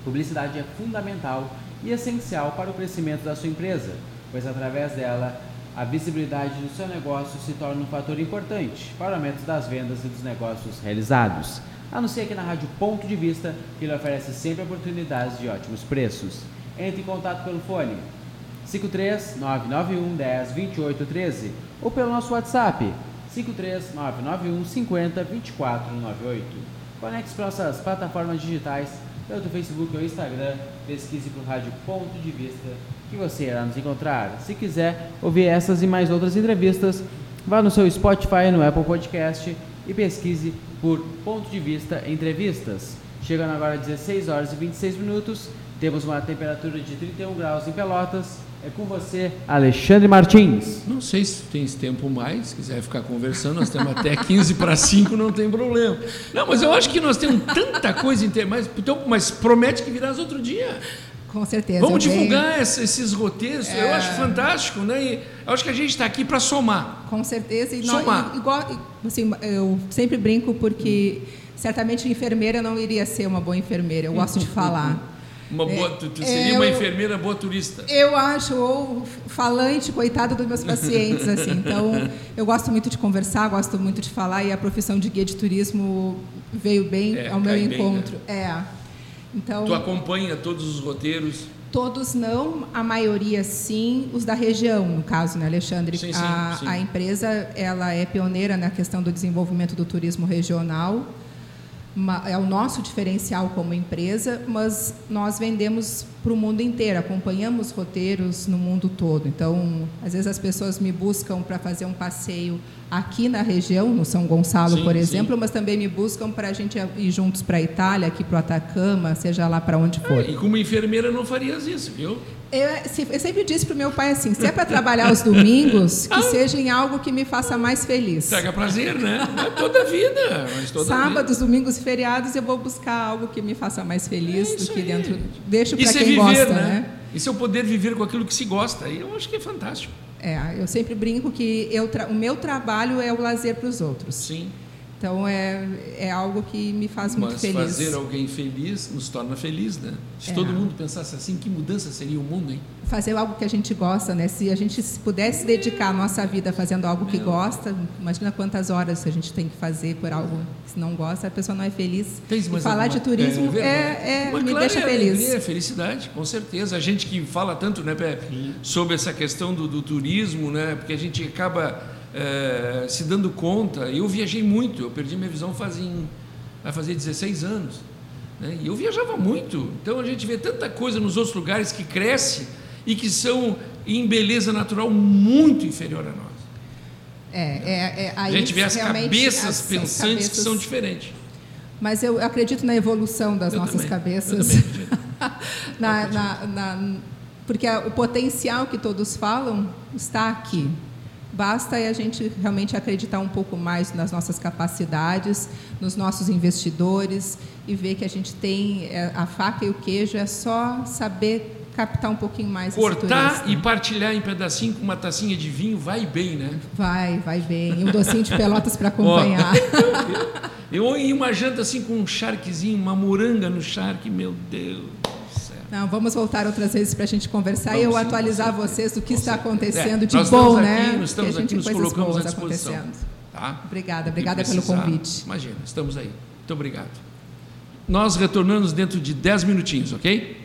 Publicidade é fundamental e essencial para o crescimento da sua empresa, pois através dela a visibilidade do seu negócio se torna um fator importante para o aumento das vendas e dos negócios realizados. Anuncie aqui na Rádio Ponto de Vista, que lhe oferece sempre oportunidades de ótimos preços. Entre em contato pelo fone 53 991 10 28 13 ou pelo nosso WhatsApp 53 991 50 24 98. Conecte-se para nossas plataformas digitais, tanto o Facebook ou Instagram, pesquise por Rádio Ponto de Vista, que você irá nos encontrar. Se quiser ouvir essas e mais outras entrevistas, vá no seu Spotify, no Apple Podcast e pesquise por Ponto de Vista Entrevistas. Chegando agora às 16 horas e 26 minutos, temos uma temperatura de 31 graus em Pelotas. É com você, Alexandre Martins. Não sei se tem esse tempo mais, se quiser ficar conversando, nós temos até 15 para 5, não tem problema. Não, mas eu acho que nós temos tanta coisa inter... mas, então, mas promete que virás outro dia. Com certeza. Vamos eu divulgar essa- esses roteiros, eu É. acho fantástico, né? E eu acho que a gente está aqui para somar. Com certeza. E nós, Somar. e- igual, assim, eu sempre brinco porque certamente enfermeira não iria ser uma boa enfermeira. Eu gosto de falar. Uma boa, tu, tu seria é, uma eu- enfermeira boa turista. Eu acho, ou falante, coitado dos meus pacientes, assim. Então, eu gosto muito de conversar, gosto muito de falar, e a profissão de guia de turismo veio bem É, ao meu cai bem, encontro. É. Então, Tu acompanha todos os roteiros. todos não, a maioria sim, os da região, no caso, né, Alexandre? Sim, sim, a, sim. a empresa, ela é pioneira na questão do desenvolvimento do turismo regional. É o nosso diferencial como empresa, mas nós vendemos para o mundo inteiro, acompanhamos roteiros no mundo todo. Então, às vezes as pessoas me buscam para fazer um passeio aqui na região, no São Gonçalo, Sim, por sim. exemplo, mas também me buscam para a gente ir juntos para a Itália, aqui para o Atacama, seja lá para onde for. E como enfermeira não farias isso, viu? Eu, eu, sempre disse para o meu pai assim: se é para trabalhar os domingos, que Ah. seja em algo que me faça mais feliz. Traga prazer, né? Não é toda a vida, mas toda Sábados, vida. domingos e feriados eu vou buscar algo que me faça mais feliz É do que aí. dentro. Deixo para é quem viver, gosta, né? né? Isso é o poder viver com aquilo que se gosta. E eu acho que é fantástico. É, eu sempre brinco que eu o meu trabalho é o lazer para os outros. Sim. Então é, é algo que me faz muito Mas feliz. fazer alguém feliz nos torna feliz, né? Se É. todo mundo pensasse assim, que mudança seria o mundo, hein? Fazer algo que a gente gosta, né? Se a gente se pudesse dedicar a nossa vida fazendo algo que gosta, imagina quantas horas a gente tem que fazer por algo que não gosta, a pessoa não é feliz. Tens e falar de alguma- turismo verdade. é, é- Mas, me claro, deixa é feliz. alegria, é felicidade, com certeza. A gente que fala tanto, né, Pé, sobre essa questão do, do turismo, né, porque a gente acaba eh, se dando conta. Eu viajei muito, eu perdi minha visão fazem, vai fazer 16 anos. Né, e eu viajava muito. Então a gente vê tanta coisa nos outros lugares que cresce e que são em beleza natural muito inferior a nós. É, é, é, A gente vê as cabeças as- as pensantes que cabeças- são diferentes. Mas eu acredito na evolução das Eu nossas também, cabeças. também. Na- na- na- porque o potencial que todos falam está aqui. Basta a gente realmente acreditar um pouco mais nas nossas capacidades, nos nossos investidores e ver que a gente tem é, a faca e o queijo, é só saber captar um pouquinho mais Cortar e partilhar em pedacinho com uma tacinha de vinho vai bem, né? Vai, vai bem. E um docinho de pelotas para acompanhar. Eu e uma janta assim com um charquezinho, uma moranga no charque, meu Deus. Não, vamos voltar outras vezes para a gente conversar e eu atualizar vocês do que está acontecendo É, de bom, né? aqui, nós estamos aqui, nos colocamos à disposição. Tá? Obrigada, obrigada pelo convite. Imagina, estamos aí. Muito obrigado. Nós retornamos dentro de 10 minutinhos, ok?